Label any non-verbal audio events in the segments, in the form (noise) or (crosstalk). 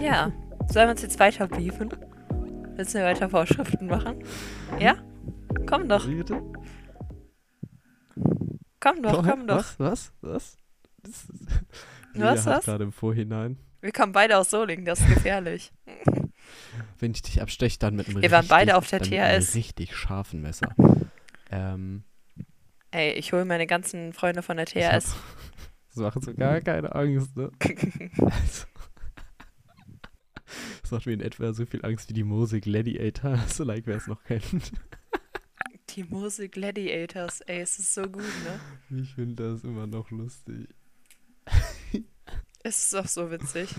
Ja. Sollen wir uns jetzt weiter beefen? Willst du weiter Vorschriften machen? Ja? Komm doch. Wie bitte? Komm doch, komm doch. Was? Was? Was? Das ist- (laughs) Was, hat was? gerade im Vorhinein. Wir kommen beide aus Solingen, das ist gefährlich. (laughs) Wenn ich dich absteche, dann mit einem Wir waren richtig, beide auf der dann mit einem THS. richtig scharfen Messer. Ähm, Ey, ich hole meine ganzen Freunde von der ich hab- THS. (laughs) Das macht so gar keine Angst, ne? Also, das macht mir in etwa so viel Angst wie die Mose Gladiator, (laughs) so like wer es noch kennt. Die Mose Gladiators, ey, es ist so gut, ne? Ich finde das immer noch lustig. Es ist auch so witzig.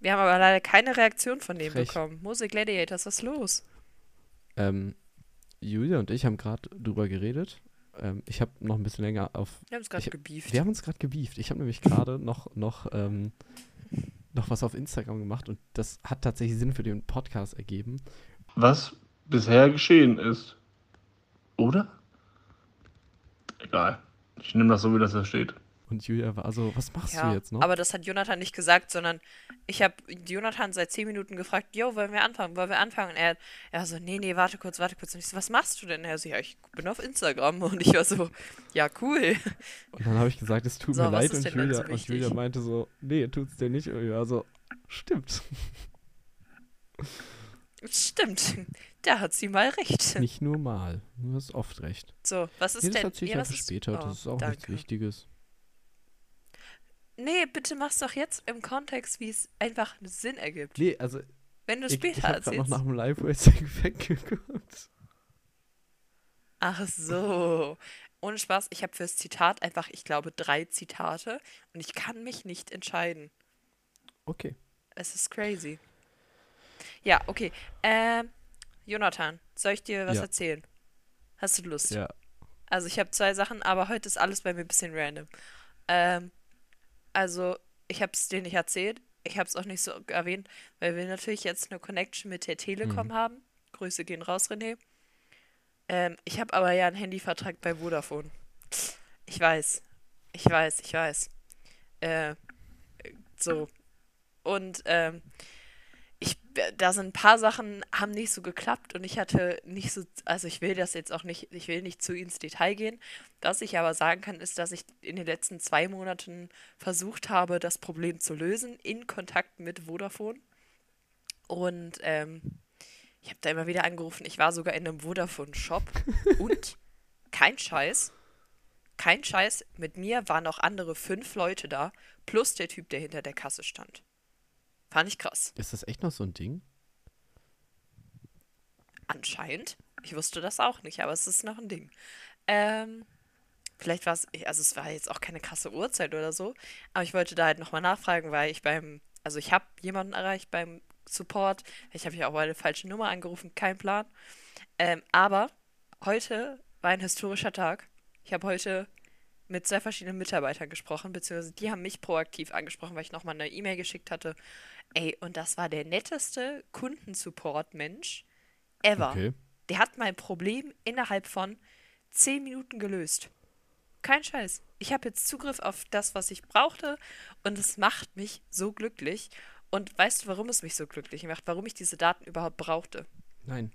Wir haben aber leider keine Reaktion von dem Frech. bekommen. Mose Gladiators, was ist los? Ähm, Julia und ich haben gerade drüber geredet. Ähm, ich habe noch ein bisschen länger auf. Wir haben es gerade gebieft. Wir haben uns gerade gebieft. Ich habe nämlich gerade noch, noch, ähm, noch was auf Instagram gemacht und das hat tatsächlich Sinn für den Podcast ergeben. was bisher geschehen ist. Oder? Egal. Ich nehme das so, wie das da steht. Und Julia war so, was machst Ja, du jetzt noch? aber das hat Jonathan nicht gesagt, sondern ich habe Jonathan seit 10 Minuten gefragt, yo, wollen wir anfangen, wollen wir anfangen? Und er, er so, nee, nee, warte kurz, warte kurz. Und ich so, was machst du denn? Er so, ja, ich bin auf Instagram. Und ich war so, ja, cool. Und dann habe ich gesagt, es tut So, mir leid und Julia, so und? Julia meinte so, nee, tut's dir nicht. Und ich war so, stimmt. Stimmt, da hat sie mal recht. Nicht nur mal. Du hast oft recht. So, was ist Nee, das denn? ja, was einfach ist- später. oh, das ist auch nichts danke. Wichtiges. Nee, bitte mach's doch jetzt im Kontext, wie es einfach Sinn ergibt. Nee, also Wenn du ich, später ich habe gerade noch erzählst. nach dem Live-Racing (laughs) weggeguckt. Ach so. Ohne Spaß, ich habe fürs Zitat einfach, ich glaube, drei Zitate und ich kann mich nicht entscheiden. Okay. Es ist crazy. Ja, okay. Ähm, Jonathan, soll ich dir was Ja. erzählen? Hast du Lust? Ja. Also ich habe zwei Sachen, aber heute ist alles bei mir ein bisschen random. Ähm, also ich habe es dir nicht erzählt. Ich habe es auch nicht so erwähnt, weil wir natürlich jetzt eine Connection mit der Telekom Mhm. haben. Grüße gehen raus, René. Ähm, ich habe aber ja einen Handyvertrag bei Vodafone. Ich weiß. Ich weiß, ich weiß. Äh, so. Und ähm, ich, da sind ein paar Sachen, haben nicht so geklappt und ich hatte nicht so, also ich will das jetzt auch nicht, ich will nicht zu ins Detail gehen. Was ich aber sagen kann, ist, dass ich in den letzten zwei Monaten versucht habe, das Problem zu lösen in Kontakt mit Vodafone. Und ähm, ich habe da immer wieder angerufen, ich war sogar in einem Vodafone-Shop und (laughs) kein Scheiß, kein Scheiß, mit mir waren noch andere fünf Leute da, plus der Typ, der hinter der Kasse stand. Fand ich krass. Ist das echt noch so ein Ding? Anscheinend. Ich wusste das auch nicht, aber es ist noch ein Ding. Ähm, vielleicht war es, also es war jetzt auch keine krasse Uhrzeit oder so, aber ich wollte da halt nochmal nachfragen, weil ich beim, also ich habe jemanden erreicht beim Support, ich habe ja auch eine falsche Nummer angerufen, kein Plan. Ähm, aber heute war ein historischer Tag. Ich habe heute mit zwei verschiedenen Mitarbeitern gesprochen, beziehungsweise die haben mich proaktiv angesprochen, weil ich nochmal eine E-Mail geschickt hatte. Ey, und das war der netteste Kundensupport-Mensch ever. Okay. Der hat mein Problem innerhalb von 10 Minuten gelöst. Kein Scheiß. Ich habe jetzt Zugriff auf das, was ich brauchte und es macht mich so glücklich. Und weißt du, warum es mich so glücklich macht? Warum ich diese Daten überhaupt brauchte? Nein.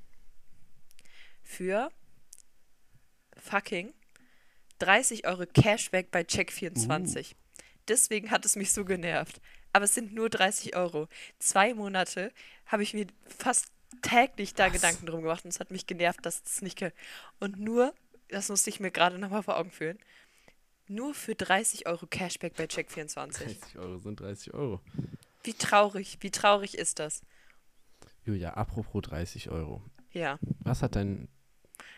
Für fucking 30 Euro Cashback bei Check24. Deswegen hat es mich so genervt. Aber es sind nur 30 Euro. Zwei Monate habe ich mir fast täglich da Was? Gedanken drum gemacht und es hat mich genervt, dass es nicht geht. Und nur, das musste ich mir gerade nochmal vor Augen führen, nur für 30 Euro Cashback bei Check24. 30 Euro sind 30 Euro. Wie traurig, wie traurig ist das? Julia, apropos 30 Euro. Ja, Was hat dein.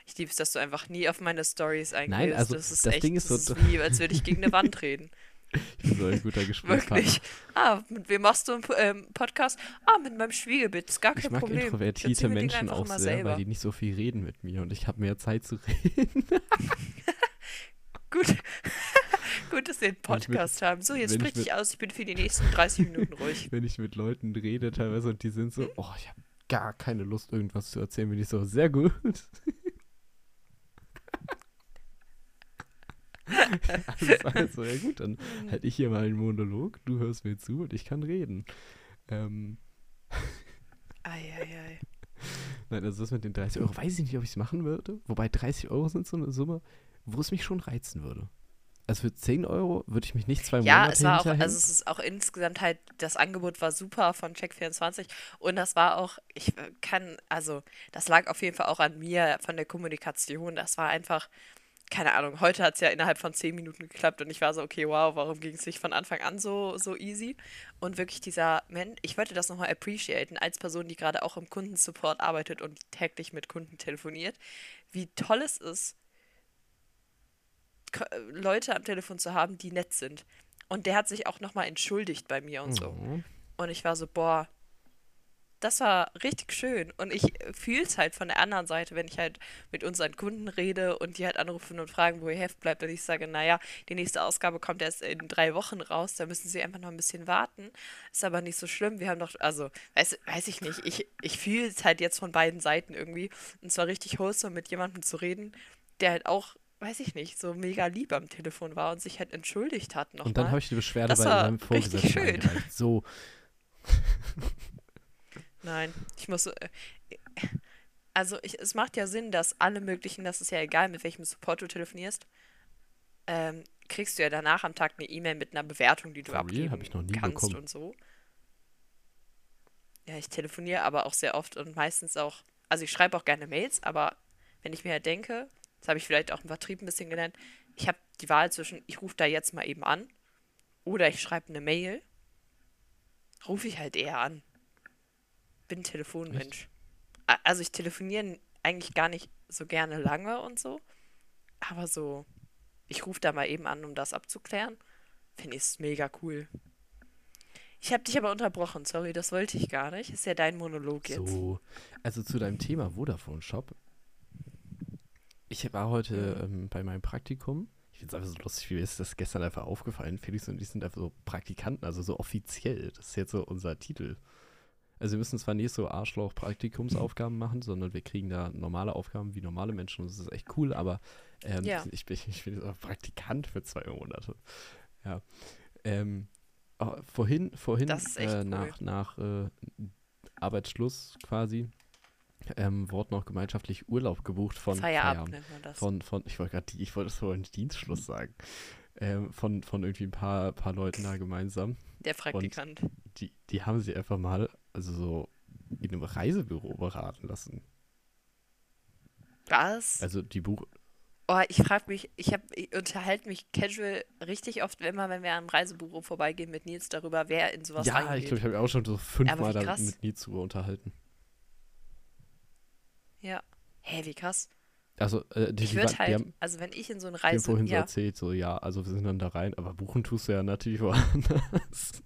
ich liebe es, dass du einfach nie auf meine Stories eingehst. Nein, also das ist das echt, Ding ist so- ist wie, als würde ich gegen eine Wand (laughs) reden. Ich bin so ein guter Gesprächspartner. Wirklich. Ah, mit wem machst du einen ähm, Podcast? Ah, mit meinem Schwiegerbild. Ist gar kein Ich mag Problem. introvertierte Menschen auch sehr, selber. weil die nicht so viel reden mit mir und ich habe mehr Zeit zu reden. (laughs) Gut. (laughs) Gut, dass wir einen ich mit- Podcast haben. So, jetzt ich sprich dich mit- aus. Ich bin für die nächsten 30 Minuten ruhig. (laughs) Wenn ich mit Leuten rede teilweise und die sind so, oh, ich habe gar keine Lust, irgendwas zu erzählen, bin ich so, sehr gut. (laughs) also, ja gut, dann Hm. halt ich hier mal einen Monolog, du hörst mir zu und ich kann reden. Ähm, Eieiei. (laughs) nein, also das mit den 30 Euro, weiß ich nicht, ob ich es machen würde. Wobei 30 Euro sind so eine Summe, wo es mich schon reizen würde. Also für 10 Euro würde ich mich nicht zwei Ja, Monate es war auch, also es ist auch insgesamt halt, das Angebot war super von Check24 und das war auch, ich äh, kann, also das lag auf jeden Fall auch an mir von der Kommunikation. Das war einfach, keine Ahnung, heute hat es ja innerhalb von 10 Minuten geklappt und ich war so, okay, wow, warum ging es nicht von Anfang an so, so easy? Und wirklich dieser Mensch, ich wollte das nochmal appreciaten, als Person, die gerade auch im Kundensupport arbeitet und täglich mit Kunden telefoniert, wie toll es ist, Leute am Telefon zu haben, die nett sind. Und der hat sich auch nochmal entschuldigt bei mir und so. Mhm. Und ich war so, boah, das war richtig schön. Und ich fühle es halt von der anderen Seite, wenn ich halt mit unseren Kunden rede und die halt anrufen und fragen, wo ihr Heft bleibt. Und ich sage, naja, die nächste Ausgabe kommt erst in drei Wochen raus, da müssen sie einfach noch ein bisschen warten. Ist aber nicht so schlimm. Wir haben doch, also, weiß, weiß ich nicht, ich, ich fühle es halt jetzt von beiden Seiten irgendwie. Und zwar richtig wholesome, mit jemandem zu reden, der halt auch, weiß ich nicht, so mega lieb am Telefon war und sich halt entschuldigt hat nochmal. Und dann habe ich die Beschwerde Das bei meinem richtig Vorgesetzten schön. So, (laughs) Nein, ich muss. Äh, also, ich, es macht ja Sinn, dass alle möglichen, das ist ja egal, mit welchem Support du telefonierst, ähm, kriegst du ja danach am Tag eine E-Mail mit einer Bewertung, die du For real? abgeben Hab ich noch nie kannst bekommen. und so. Ja, ich telefoniere aber auch sehr oft und meistens auch. Also, ich schreibe auch gerne Mails, aber wenn ich mir halt denke, das habe ich vielleicht auch im Vertrieb ein bisschen gelernt, ich habe die Wahl zwischen, ich rufe da jetzt mal eben an oder ich schreibe eine Mail, rufe ich halt eher an. Bin Telefonmensch. A- Also ich telefoniere eigentlich gar nicht so gerne lange und so, aber so, ich rufe da mal eben an, um das abzuklären, finde ich es mega cool. Ich habe dich aber unterbrochen, sorry, das wollte ich gar nicht. Ist ja dein Monolog jetzt. so. Also zu deinem Thema Vodafone Shop. Ich war heute ähm, bei meinem Praktikum. Ich finde es einfach so lustig, wie mir ist das gestern einfach aufgefallen. Felix und ich sind einfach so Praktikanten, also so offiziell. Das ist jetzt so unser Titel. Also wir müssen zwar nicht so Arschloch-Praktikumsaufgaben machen, sondern wir kriegen da normale Aufgaben wie normale Menschen und das ist echt cool, aber ähm, Ja. ich, bin, ich bin auch Praktikant für zwei Monate. Ja. Ähm, oh, vorhin, vorhin Das äh, cool. nach, nach äh, Arbeitsschluss quasi ähm, wurde noch gemeinschaftlich Urlaub gebucht von Feierabend das. von, von, ich wollte gerade, ich wollte es vorhin Dienstschluss sagen, ähm, von, von irgendwie ein paar, paar Leuten da gemeinsam. Der Praktikant. Die, die haben sie einfach mal, also so in einem Reisebüro beraten lassen. Was? Also die Buch, Oh, ich frage mich, ich, hab, ich unterhalte mich casual richtig oft, immer wenn wir am Reisebüro vorbeigehen mit Nils darüber, wer in sowas ja, ich reingeht. glaube, ich habe mich auch schon so fünfmal krass. mit Nils drüber unterhalten. Ja. Hä, wie krass. Also, äh, die, Ich würde halt, haben, also wenn ich in so eine Reise, vorhin so ja, erzählt, so, ja, also wir sind dann da rein, aber buchen tust du ja natürlich (laughs) woanders.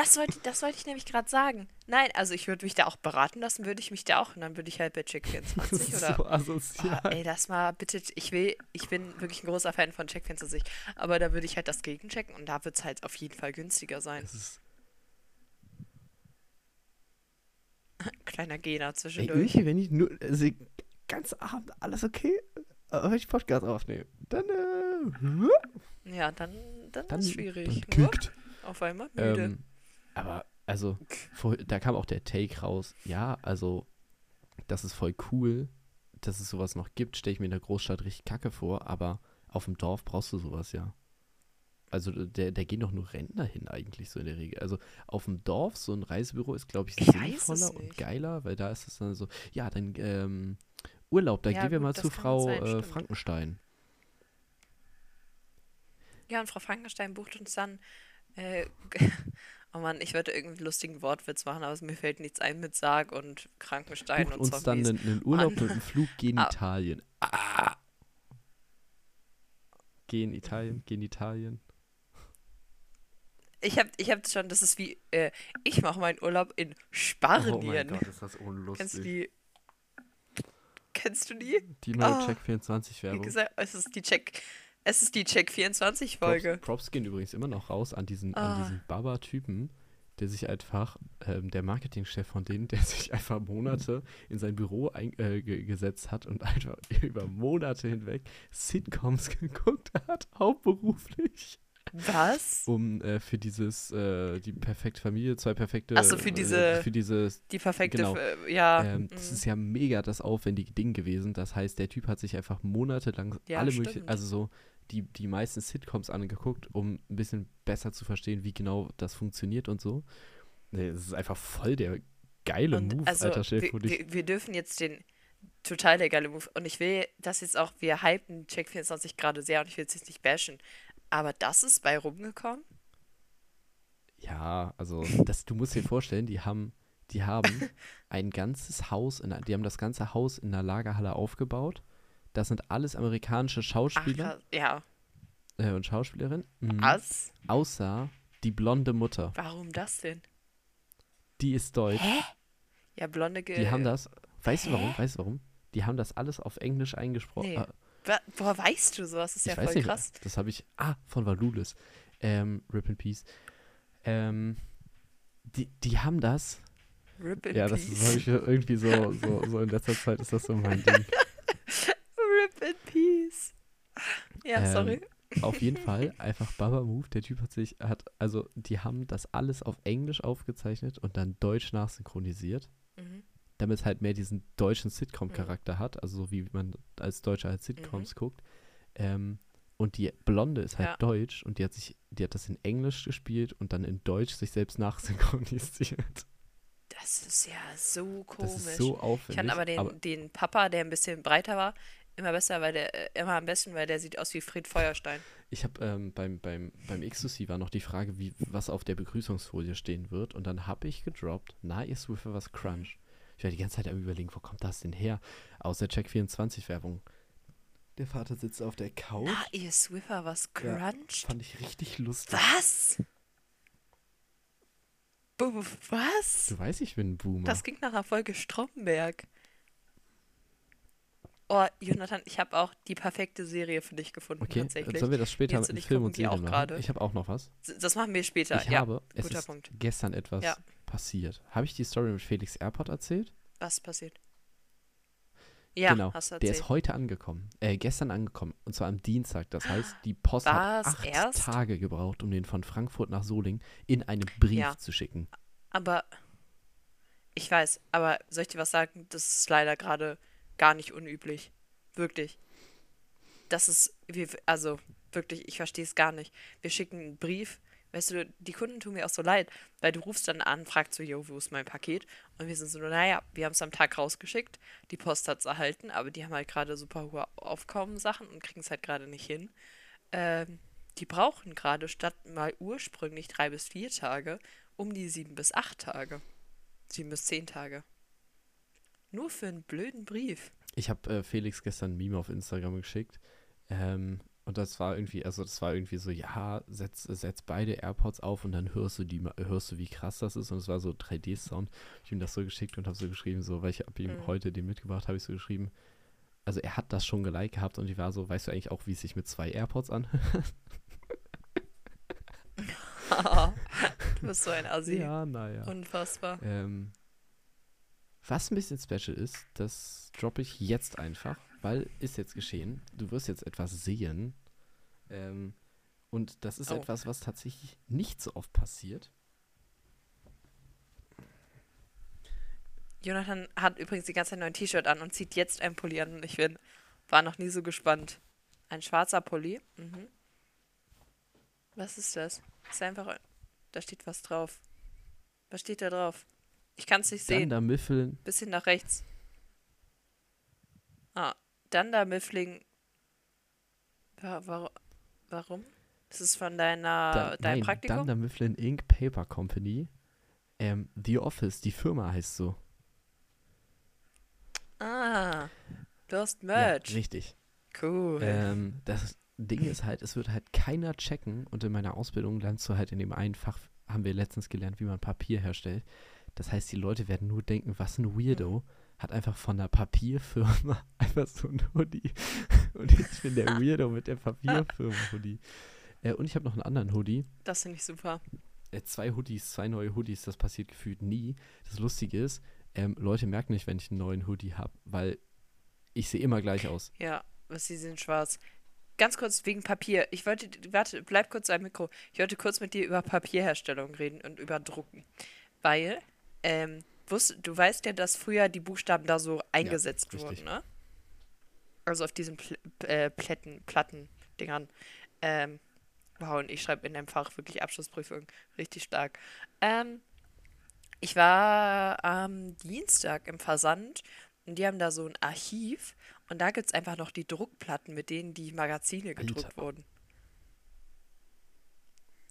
Das wollte, das wollte ich nämlich gerade sagen. Nein, also ich würde mich da auch beraten lassen, würde ich mich da auch, und dann würde ich halt bei Check24 Das ist oder so asozial. Ah, ey, das mal bitte, ich will, ich bin wirklich ein großer Fan von Check24, aber da würde ich halt das gegenchecken und da wird es halt auf jeden Fall günstiger sein. Das ist, (laughs) Kleiner Gena ey, zwischendurch. irgendwie, wenn ich nur, also, ganz Abend alles okay, aber wenn ich Podcast aufnehme, dann, äh, Ja, dann, dann, dann, ist schwierig. dann kickt. auf einmal müde. Ähm, also, vor, da kam auch der Take raus, ja, also, das ist voll cool, dass es sowas noch gibt, stelle ich mir in der Großstadt richtig kacke vor, aber auf dem Dorf brauchst du sowas ja. Also, der, der gehen doch nur Rentner hin eigentlich so in der Regel. Also, auf dem Dorf, so ein Reisebüro ist, glaube ich, Ich sinnvoller und geiler, weil da ist es dann so, ja, dann, ähm, Urlaub, da Ja, gehen wir gut, mal zu Frau sein, äh. Frankenstein. Ja, und Frau Frankenstein bucht uns dann. Äh, oh Mann, ich würde irgendwie einen lustigen Wortwitz machen, aber mir fällt nichts ein mit Sarg und Krankenstein Bucht und uns dann Zombies. einen, einen Urlaub Mann. mit einem Flug gen (laughs) Ah. Italien. Ah. Gen Italien, gen Italien. Ich habe ich hab schon, das ist wie, äh, ich mache meinen Urlaub in Spanien. ist das unlustig. Kennst du die? Kennst du die? Die neue Ah. Check 24 Wie gesagt, es ist die Check, es ist die Check 24 Props, Folge. Props gehen übrigens immer noch raus an diesen, Ah. an diesen Baba-Typen, der sich einfach, ähm, der Marketingchef von denen, der (laughs) sich einfach Monate in sein Büro ein, äh, ge gesetzt hat und einfach (laughs) über Monate hinweg Sitcoms (laughs) geguckt hat, hauptberuflich. Was? um äh, für dieses, äh, die perfekte Familie, zwei perfekte. Ach so, für äh, diese- Für dieses. Die perfekte, Genau. F- ja. Ähm, das mhm. ist ja mega das aufwendige Ding gewesen. Das heißt, der Typ hat sich einfach monatelang Ja, alle möglichen, also so die, die meisten Sitcoms angeguckt, um ein bisschen besser zu verstehen, wie genau das funktioniert und so. Das ist einfach voll der geile Und Move, also, Alter. Dir wir, wir, dürfen jetzt den total der geile Move. Und ich will das jetzt auch, wir hypen Check 24 gerade sehr und ich will es jetzt nicht bashen. Aber das ist bei rumgekommen? Ja, also das, du musst dir vorstellen, die haben, die haben (laughs) ein ganzes Haus, in, die haben das ganze Haus in der Lagerhalle aufgebaut. Das sind alles amerikanische Ach, Schauspieler krass. ja. äh, und Schauspielerinnen. Mhm. Was? Außer die blonde Mutter. Warum das denn? Die ist deutsch. Hä? Ja, blonde Ge Die haben das. Weißt du warum? hä? Weißt du warum? Die haben das alles auf Englisch eingesprochen. Nee. Äh, Woher weißt du sowas? Das ist ich ja voll nicht. krass. Das habe ich. Ah, von Valulis. Ähm, Rip in Peace. Ähm, die, die haben das. Rip in ja, das Peace. habe ich irgendwie so, so, so in letzter Zeit ist das so mein (laughs) Ding. Rip in Peace. Ja, Ähm, sorry. Auf jeden Fall (laughs) einfach Baba Move. Der Typ hat sich, hat, also die haben das alles auf Englisch aufgezeichnet und dann deutsch nachsynchronisiert, Mhm. damit es halt mehr diesen deutschen Sitcom-Charakter hat, also so wie man als Deutscher halt Sitcoms guckt. Ähm, und die Blonde ist halt Ja. deutsch und die hat sich, die hat das in Englisch gespielt und dann in Deutsch sich selbst nachsynchronisiert. Das ist ja so komisch. Das ist so aufwendig. ich fand aber den, den Papa, der ein bisschen breiter war, immer besser, weil der, äh, immer am besten, weil der sieht aus wie Fred Feuerstein. Ich habe ähm, beim, beim, beim Xtucy war noch die Frage, wie, was auf der Begrüßungsfolie stehen wird. Und dann habe ich gedroppt, na, ihr Swiffer was Crunch. Ich war die ganze Zeit am überlegen, wo kommt das denn her? Aus der Check24-Werbung. Der Vater sitzt auf der Couch. Ah, ihr Swiffer was Ja, cruncht? Fand ich richtig lustig. Was? Was? Du weißt, ich bin ein Boomer. Das ging nach einer Folge Stromberg. Oh, Jonathan, ich habe auch die perfekte Serie für dich gefunden, okay, tatsächlich. sollen wir das später Jetzt mit Film und Serie machen? Ich habe auch noch was. Das machen wir später. Ich ja, habe, es ist Punkt. gestern etwas Ja. passiert. Habe ich die Story mit Felix Airport erzählt? was passiert? Ja, genau. hast du Der erzählt. ist heute angekommen. Äh, gestern angekommen. Und zwar am Dienstag. Das heißt, die Post Was? hat acht Erst? Tage gebraucht, um den von Frankfurt nach Solingen in einem Brief Ja. zu schicken. Aber ich weiß, aber soll ich dir was sagen? Das ist leider gerade gar nicht unüblich. Wirklich. Das ist, also wirklich, ich verstehe es gar nicht. Wir schicken einen Brief. Weißt du, die Kunden tun mir auch so leid, weil du rufst dann an, fragst so, yo, wo ist mein Paket? Und wir sind so, naja, wir haben es am Tag rausgeschickt, die Post hat es erhalten, aber die haben halt gerade super hohe Aufkommensachen und kriegen es halt gerade nicht hin. Ähm, die brauchen gerade statt mal ursprünglich drei bis vier Tage um die sieben bis acht Tage. Sieben bis zehn Tage. Nur für einen blöden Brief. Ich habe äh, Felix gestern ein Meme auf Instagram geschickt. Ähm, und das war irgendwie, also das war irgendwie so, ja, setz, setz beide AirPods auf und dann hörst du die, hörst du, wie krass das ist. Und es war so 3D-Sound. Ich habe ihm das so geschickt und habe so geschrieben, so, weil ich habe ihm Mhm. heute den mitgebracht, habe ich so geschrieben. Also er hat das schon geliked gehabt und ich war so, weißt du eigentlich auch, wie es sich mit zwei AirPods anhört? (laughs) du bist so ein Assi. ja, naja. Unfassbar. Ähm, was ein bisschen special ist, das droppe ich jetzt einfach, weil ist jetzt geschehen. Du wirst jetzt etwas sehen. Ähm, und das ist Oh. etwas, was tatsächlich nicht so oft passiert. Jonathan hat übrigens die ganze Zeit ein T-Shirt an und zieht jetzt ein Pulli an. Ich bin, war noch nie so gespannt. Ein schwarzer Pulli. Mhm. Was ist das? Ist einfach. ein- Da steht was drauf. Was steht da drauf? Ich kann es nicht sehen. Dunder Mifflin. Bisschen nach rechts. Ah, Dunder Miffling. Wa wa warum? Das ist von deiner, Da, deinem nein, Praktikum? Dunder Mifflin Ink Paper Company. Ähm, The Office, die Firma heißt so. Ah, du hast Ja, Merch. richtig. cool. Ähm, das Ding ist halt, es wird halt keiner checken und in meiner Ausbildung lernst du halt in dem einen Fach, haben wir letztens gelernt, wie man Papier herstellt. Das heißt, die Leute werden nur denken, was ein Weirdo hat einfach von der Papierfirma (laughs) einfach so ein Hoodie. Und ich bin der (laughs) Weirdo mit der Papierfirma-Hoodie. Äh, und ich habe noch einen anderen Hoodie. Das finde ich super. Äh, zwei Hoodies, zwei neue Hoodies, das passiert gefühlt nie. Das Lustige ist, ähm, Leute merken nicht, wenn ich einen neuen Hoodie habe, weil ich sehe immer gleich aus. Ja, was sie sind schwarz. ganz kurz wegen Papier. Ich wollte, warte, bleib kurz am Mikro. Ich wollte kurz mit dir über Papierherstellung reden und über Drucken. Weil, ähm, wusst, du weißt ja, dass früher die Buchstaben da so eingesetzt richtig. wurden, ne? Also auf diesen Pl äh, Plätten, Platten-Dingern. Ähm, wow, und ich schreibe in dem Fach wirklich Abschlussprüfung. Richtig stark. Ähm, ich war am Dienstag im Versand und die haben da so ein Archiv und da gibt es einfach noch die Druckplatten, mit denen die Magazine gedruckt Alter. wurden.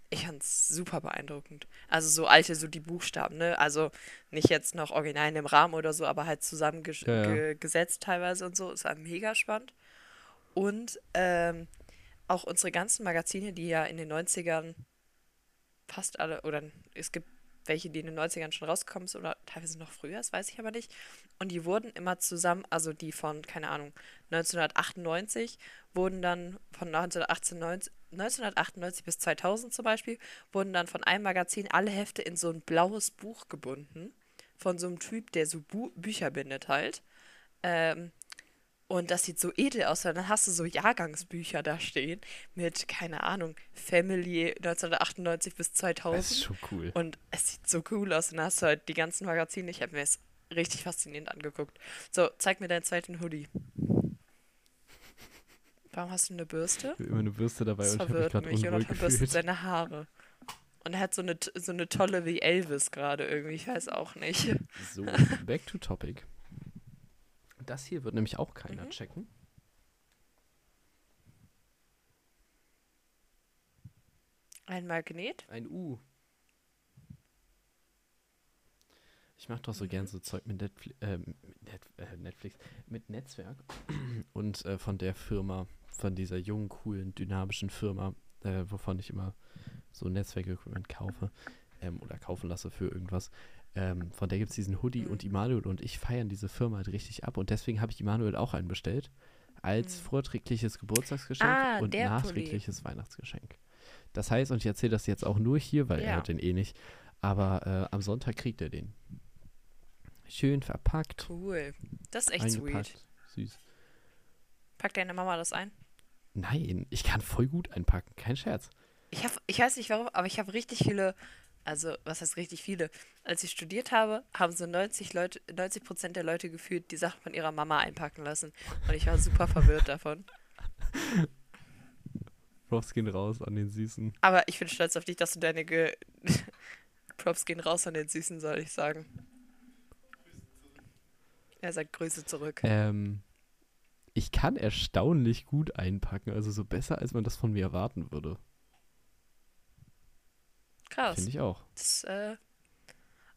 Ich fand's super beeindruckend. Also so alte, so die Buchstaben, ne? Also nicht jetzt noch original in dem Rahmen oder so, aber halt zusammengesetzt Ja, ja. ge teilweise und so. Es war mega spannend. Und ähm, auch unsere ganzen Magazine, die ja in den 90ern fast alle, oder es gibt welche, die in den 90ern schon rausgekommen sind oder teilweise noch früher, das weiß ich aber nicht. Und die wurden immer zusammen, also die von, keine Ahnung, 1998 wurden dann von 1998, 1998 bis 2000 zum Beispiel, wurden dann von einem Magazin alle Hefte in so ein blaues Buch gebunden. Von so einem Typ, der so Bu Bücher bindet halt. Ähm, und das sieht so edel aus, weil dann hast du so Jahrgangsbücher da stehen mit, keine Ahnung, Family 1998 bis 2000. Das ist schon cool. Und es sieht so cool aus. Und dann hast du halt die ganzen Magazine. Ich habe mir es richtig faszinierend angeguckt. So, zeig mir deinen zweiten Hoodie. Warum hast du eine Bürste? Ich habe immer eine Bürste dabei Das und ich verwirrt gerade mich. Jonathan bürstet seine Haare. Und er hat so eine, so eine tolle wie Elvis gerade irgendwie. Ich weiß auch nicht. So, (laughs) back to topic. Das hier wird nämlich auch keiner Mhm. checken. Ein Magnet? Ein U. Ich mache doch so Mhm. gern so Zeug mit Netfli äh, mit äh, Netflix, mit Netzwerk. (clears throat) Und äh, von der Firma, von dieser jungen, coolen, dynamischen Firma, äh, wovon ich immer so Netzwerk-Equipment kaufe ähm, oder kaufen lasse für irgendwas. Ähm, von der gibt es diesen Hoodie Mhm. und Immanuel und ich feiern diese Firma halt richtig ab. Und deswegen habe ich Immanuel auch einen bestellt. Als Mhm. vorträgliches Geburtstagsgeschenk Ah, und der Pulli. nachträgliches Weihnachtsgeschenk. Das heißt, und ich erzähle das jetzt auch nur hier, weil er Ja. hat den eh nicht. Aber äh, am Sonntag kriegt er den. Schön verpackt, Cool. Das ist echt sweet. Süß. Packt deine Mama das ein? Nein, ich kann voll gut einpacken, kein Scherz. Ich habe, ich weiß nicht warum, aber ich habe richtig viele, also was heißt richtig viele? Als ich studiert habe, haben so 90 Leute, 90 Prozent der Leute gefühlt die Sachen von ihrer Mama einpacken lassen. Und ich war super verwirrt davon. (laughs) Props gehen raus an den Süßen. Aber ich bin stolz auf dich, dass du deine Ge (laughs) Props gehen raus an den Süßen, soll ich sagen. Er sagt Grüße zurück. Ähm, ich kann erstaunlich gut einpacken, also so besser, als man das von mir erwarten würde. Krass. Finde ich auch. Das, äh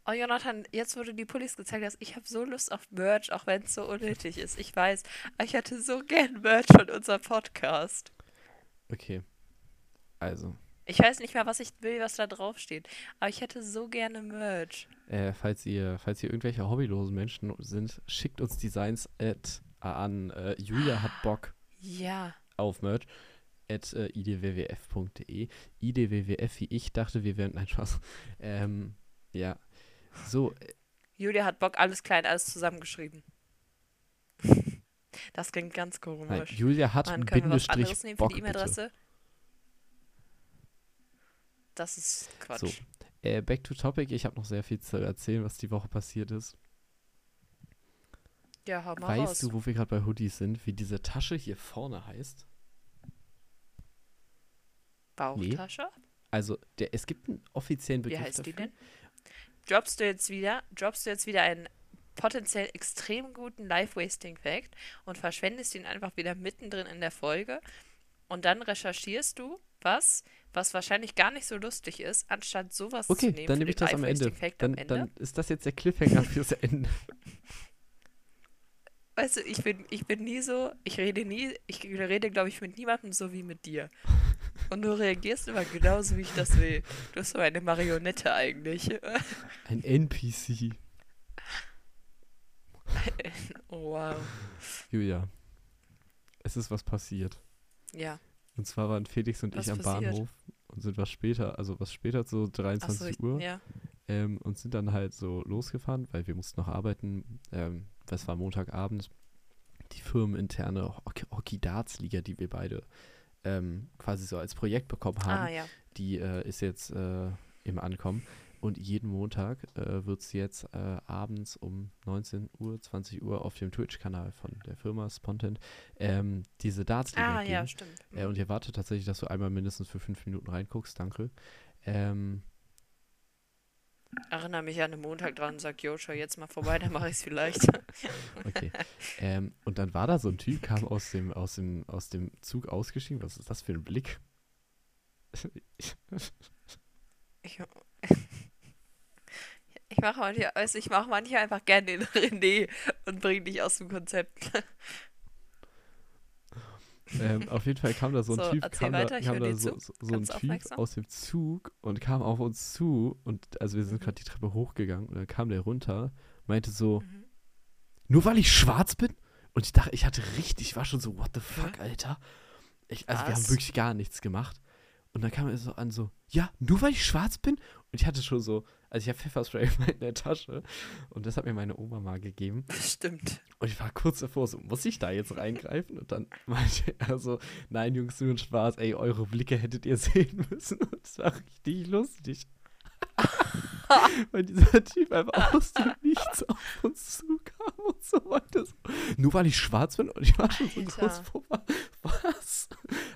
Oh, Jonathan, jetzt wo du die Pullis gezeigt hast, ich habe so Lust auf Merch, auch wenn es so unnötig ist. Ich weiß, ich hatte so gern Merch von unserem Podcast. Okay. Also, Ich weiß nicht mehr, was ich will, was da draufsteht. Aber ich hätte so gerne Merch. äh, falls ihr, falls ihr irgendwelche hobbylosen Menschen sind, schickt uns Designs at, an äh, Julia hat Bock Ja. auf Merch at äh, idwwf.de. idwwf, wie ich dachte, wir wären, nein, Spaß. (laughs) Ähm, ja. So, äh, Julia hat Bock, alles klein, alles zusammengeschrieben. (laughs) Das klingt ganz nein, komisch. Julia hat Dann können wir was Bindestrich anderes nehmen für Bock, die bitte. E-Mail-Adresse. Das ist Quatsch. So. Äh, back to topic, ich habe noch sehr viel zu erzählen, was die Woche passiert ist. Ja, hau mal weißt raus. du, wo wir gerade bei Hoodies sind, wie diese Tasche hier vorne heißt? Bauchtasche? Also, der, es gibt einen offiziellen Wie Begriff heißt die dafür. denn? Droppst du jetzt wieder, droppst du jetzt wieder einen potenziell extrem guten Life-Wasting-Fact und verschwendest ihn einfach wieder mittendrin in der Folge und dann recherchierst du was, was wahrscheinlich gar nicht so lustig ist, anstatt sowas zu Okay, nehmen dann für nehme ich das am Ende. Dann, am Ende. dann ist das jetzt der Cliffhanger (laughs) fürs Ende. Weißt du, ich bin, ich bin nie so, ich rede nie, ich rede, glaube ich, mit niemandem so wie mit dir. Und du reagierst immer genauso, wie ich das will. Du bist so eine Marionette eigentlich. Ein NPC. (laughs) oh, wow. Julia, es ist was passiert. Ja. Und zwar waren Felix und Was ich am passiert? Bahnhof und sind was später, also was später, so Achso, 23 ich, Uhr. ja. ähm, und sind dann halt so losgefahren, weil wir mussten noch arbeiten. Ähm, das war Montagabend. Die firmeninterne Hockey- Hockey-Darts-Liga, die wir beide ähm, quasi so als Projekt bekommen haben, Ah, ja. die äh, ist jetzt äh, im Ankommen. Und jeden Montag äh, wird es jetzt äh, abends um 19 Uhr, 20 Uhr auf dem Twitch-Kanal von der Firma Spontent ähm, diese Darts-Liga Ah, geben. ja, stimmt. Äh, und ich erwarte tatsächlich, dass du einmal mindestens für fünf Minuten reinguckst. Danke. Ähm, Erinnere mich an den Montag dran und sag, Jo, schau jetzt mal vorbei, dann mache ich es vielleicht. (laughs) okay. ähm, und dann war da so ein Typ, kam aus dem, aus dem, aus dem Zug ausgestiegen. Was ist das für ein Blick? (laughs) Ich, ich mache manchmal, also ich mache manchmal einfach gerne den René und bringe dich aus dem Konzept. Ähm, auf jeden Fall kam da so ein So, Typ, kam weiter, da, kam da so, so, so ein Typ aus dem Zug und kam auf uns zu und also wir sind Mhm. gerade die Treppe hochgegangen und dann kam der runter, meinte so, Mhm. nur weil ich schwarz bin? Und ich dachte, ich hatte richtig, ich war schon so, what the fuck, Alter? Ich, also wir haben Was? wirklich gar nichts gemacht. Und dann kam er so an, so, ja, nur weil ich schwarz bin? Und ich hatte schon so, also ich habe Pfefferspray in der Tasche und das hat mir meine Oma mal gegeben. (laughs) Stimmt. Und ich war kurz davor, so, muss ich da jetzt reingreifen? Und dann (laughs) meinte er so, nein, Jungs, nur ein Spaß, ey, eure Blicke hättet ihr sehen (laughs) müssen. Und es war richtig lustig. weil dieser Typ einfach aus dem Nichts auf uns zukam und so weiter. Nur weil ich schwarz bin und ich war schon so Alter. kurz vor, was?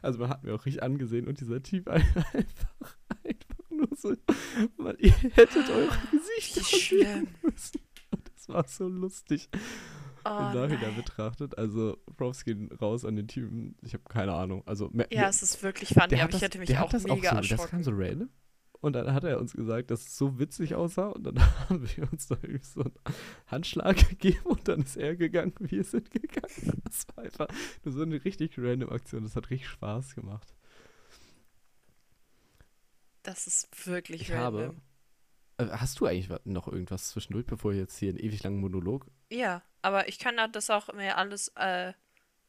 Also man hat mir auch richtig angesehen und dieser Typ einfach, einfach so, weil ihr hättet eure Gesichter Wie sehen müssen. Und das war so lustig Oh, im Nachhinein nein. betrachtet. Also Props gehen raus an den Typen. Ich habe keine Ahnung. Also me- Ja, es ist wirklich funny, aber ich das, hätte mich auch das mega auch so, das kam erschrocken. so random. Und dann hat er uns gesagt, dass es so witzig aussah. Und dann (laughs) haben wir uns da irgendwie so einen Handschlag (laughs) gegeben und dann ist er gegangen, wir sind gegangen. (laughs) Das war einfach nur so eine richtig random Aktion. Das hat richtig Spaß gemacht. Das ist wirklich Ich random. habe. Äh, Hast du eigentlich noch irgendwas zwischendurch, bevor wir jetzt hier einen ewig langen Monolog? Ja, aber ich kann da das auch mir alles äh, Achso,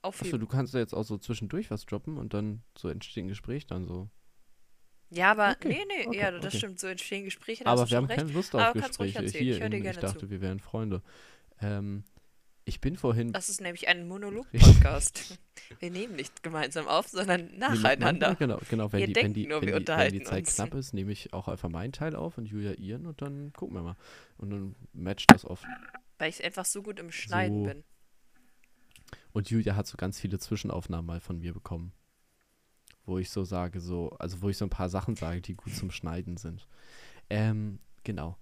aufheben. du kannst ja jetzt auch so zwischendurch was droppen und dann so entsteht ein Gespräch dann so. ja, aber Okay, nee, nee, okay, ja, das okay. stimmt. So entstehen Gespräche, Aber wir haben recht. keine Lust Aber auf ruhig Gespräche. erzählen, ich Hier, ich gerne dachte, zu. wir wären Freunde. Ähm, ich bin vorhin. Das ist nämlich ein Monolog-Podcast. (laughs) wir nehmen nicht gemeinsam auf, sondern Nee, nacheinander. manchmal, genau, genau. Wenn Wir die, wenn die, nur, wenn die, wenn die Zeit uns. knapp ist, nehme ich auch einfach meinen Teil auf und Julia ihren und dann gucken wir mal. Und dann matcht das oft. Weil ich einfach so gut im Schneiden So. bin. Und Julia hat so ganz viele Zwischenaufnahmen mal von mir bekommen. Wo ich so sage, so, also wo ich so ein paar Sachen sage, die gut zum Schneiden sind. Ähm, genau.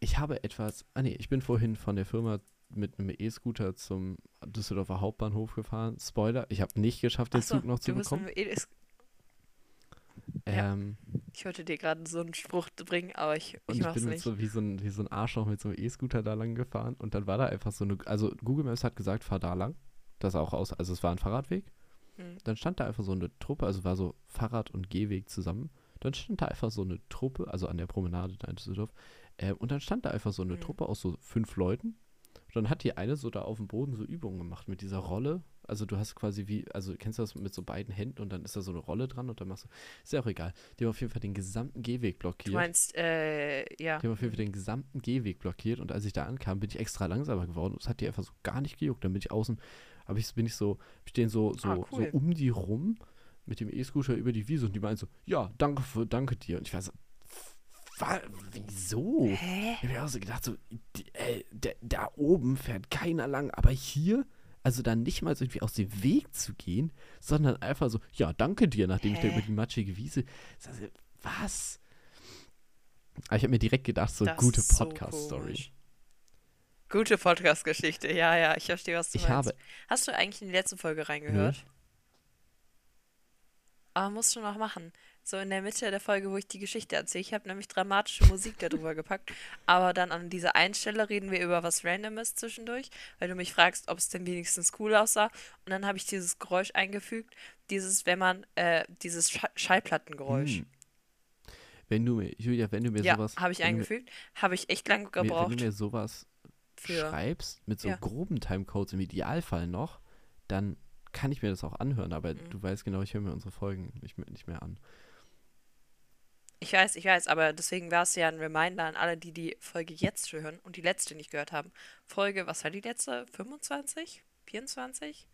Ich habe etwas, ah nee, ich bin vorhin von der Firma mit einem E-Scooter zum Düsseldorfer Hauptbahnhof gefahren. Spoiler, ich habe nicht geschafft, den Achso, Zug noch zu bekommen. E- ja. Ähm, Ich wollte dir gerade so einen Spruch bringen, aber ich, und ich ich mach's bin nicht. so wie so ein, wie so ein Arschloch mit so einem E-Scooter da lang gefahren und dann war da einfach so eine, also Google Maps hat gesagt, fahr da lang. Das sah auch aus, also es war ein Fahrradweg. Hm. Dann stand da einfach so eine Truppe, also war so Fahrrad- und Gehweg zusammen. Dann stand da einfach so eine Truppe, also an der Promenade da in Düsseldorf. Äh, und dann stand da einfach so eine Mhm. Truppe aus so fünf Leuten. Und dann hat die eine so da auf dem Boden so Übungen gemacht mit dieser Rolle. Also du hast quasi wie, also kennst du das mit so beiden Händen und dann ist da so eine Rolle dran und dann machst du, ist ja auch egal. Die haben auf jeden Fall den gesamten Gehweg blockiert. Du meinst, äh, ja. Die haben auf jeden Fall den gesamten Gehweg blockiert und als ich da ankam, bin ich extra langsamer geworden und es hat die einfach so gar nicht gejuckt. Dann bin ich außen, aber ich bin ich so, den so, so, Ah, cool. so um die rum mit dem E-Scooter über die Wiese und die meinen so, ja, danke für, danke dir. Und ich war so, wa, wieso? Hä? Ich habe mir auch so gedacht, so, äh, da, da oben fährt keiner lang, aber hier, also dann nicht mal so irgendwie aus dem Weg zu gehen, sondern einfach so, ja, danke dir, nachdem ich da Hä? über die matschige Wiese. Ich so, was? Aber ich habe mir direkt gedacht, so Das gute so Podcast-Story. komisch. Gute Podcast-Geschichte, ja, ja, ich verstehe, was du ich meinst. habe, Hast du eigentlich in die letzte Folge reingehört? Aber musst du noch machen. So in der Mitte der Folge, wo ich die Geschichte erzähle. Ich habe nämlich dramatische Musik darüber gepackt. Aber dann an dieser einen Stelle reden wir über was Randomes zwischendurch, weil du mich fragst, ob es denn wenigstens cool aussah. Und dann habe ich dieses Geräusch eingefügt. Dieses, wenn man, äh, dieses Sch Schallplattengeräusch. hm, wenn du mir, Julia, wenn du mir Ja, sowas, habe ich eingefügt. Habe ich echt lange mir, wenn gebraucht du mir sowas für. schreibst, mit so Ja. groben Timecodes im Idealfall noch, dann kann ich mir das auch anhören, aber Mhm. du weißt genau, ich höre mir unsere Folgen nicht mehr, nicht mehr an. Ich weiß, ich weiß, aber deswegen war es ja ein Reminder an alle, die die Folge jetzt hören und die letzte nicht gehört haben. Folge, was war die letzte? 25? 24?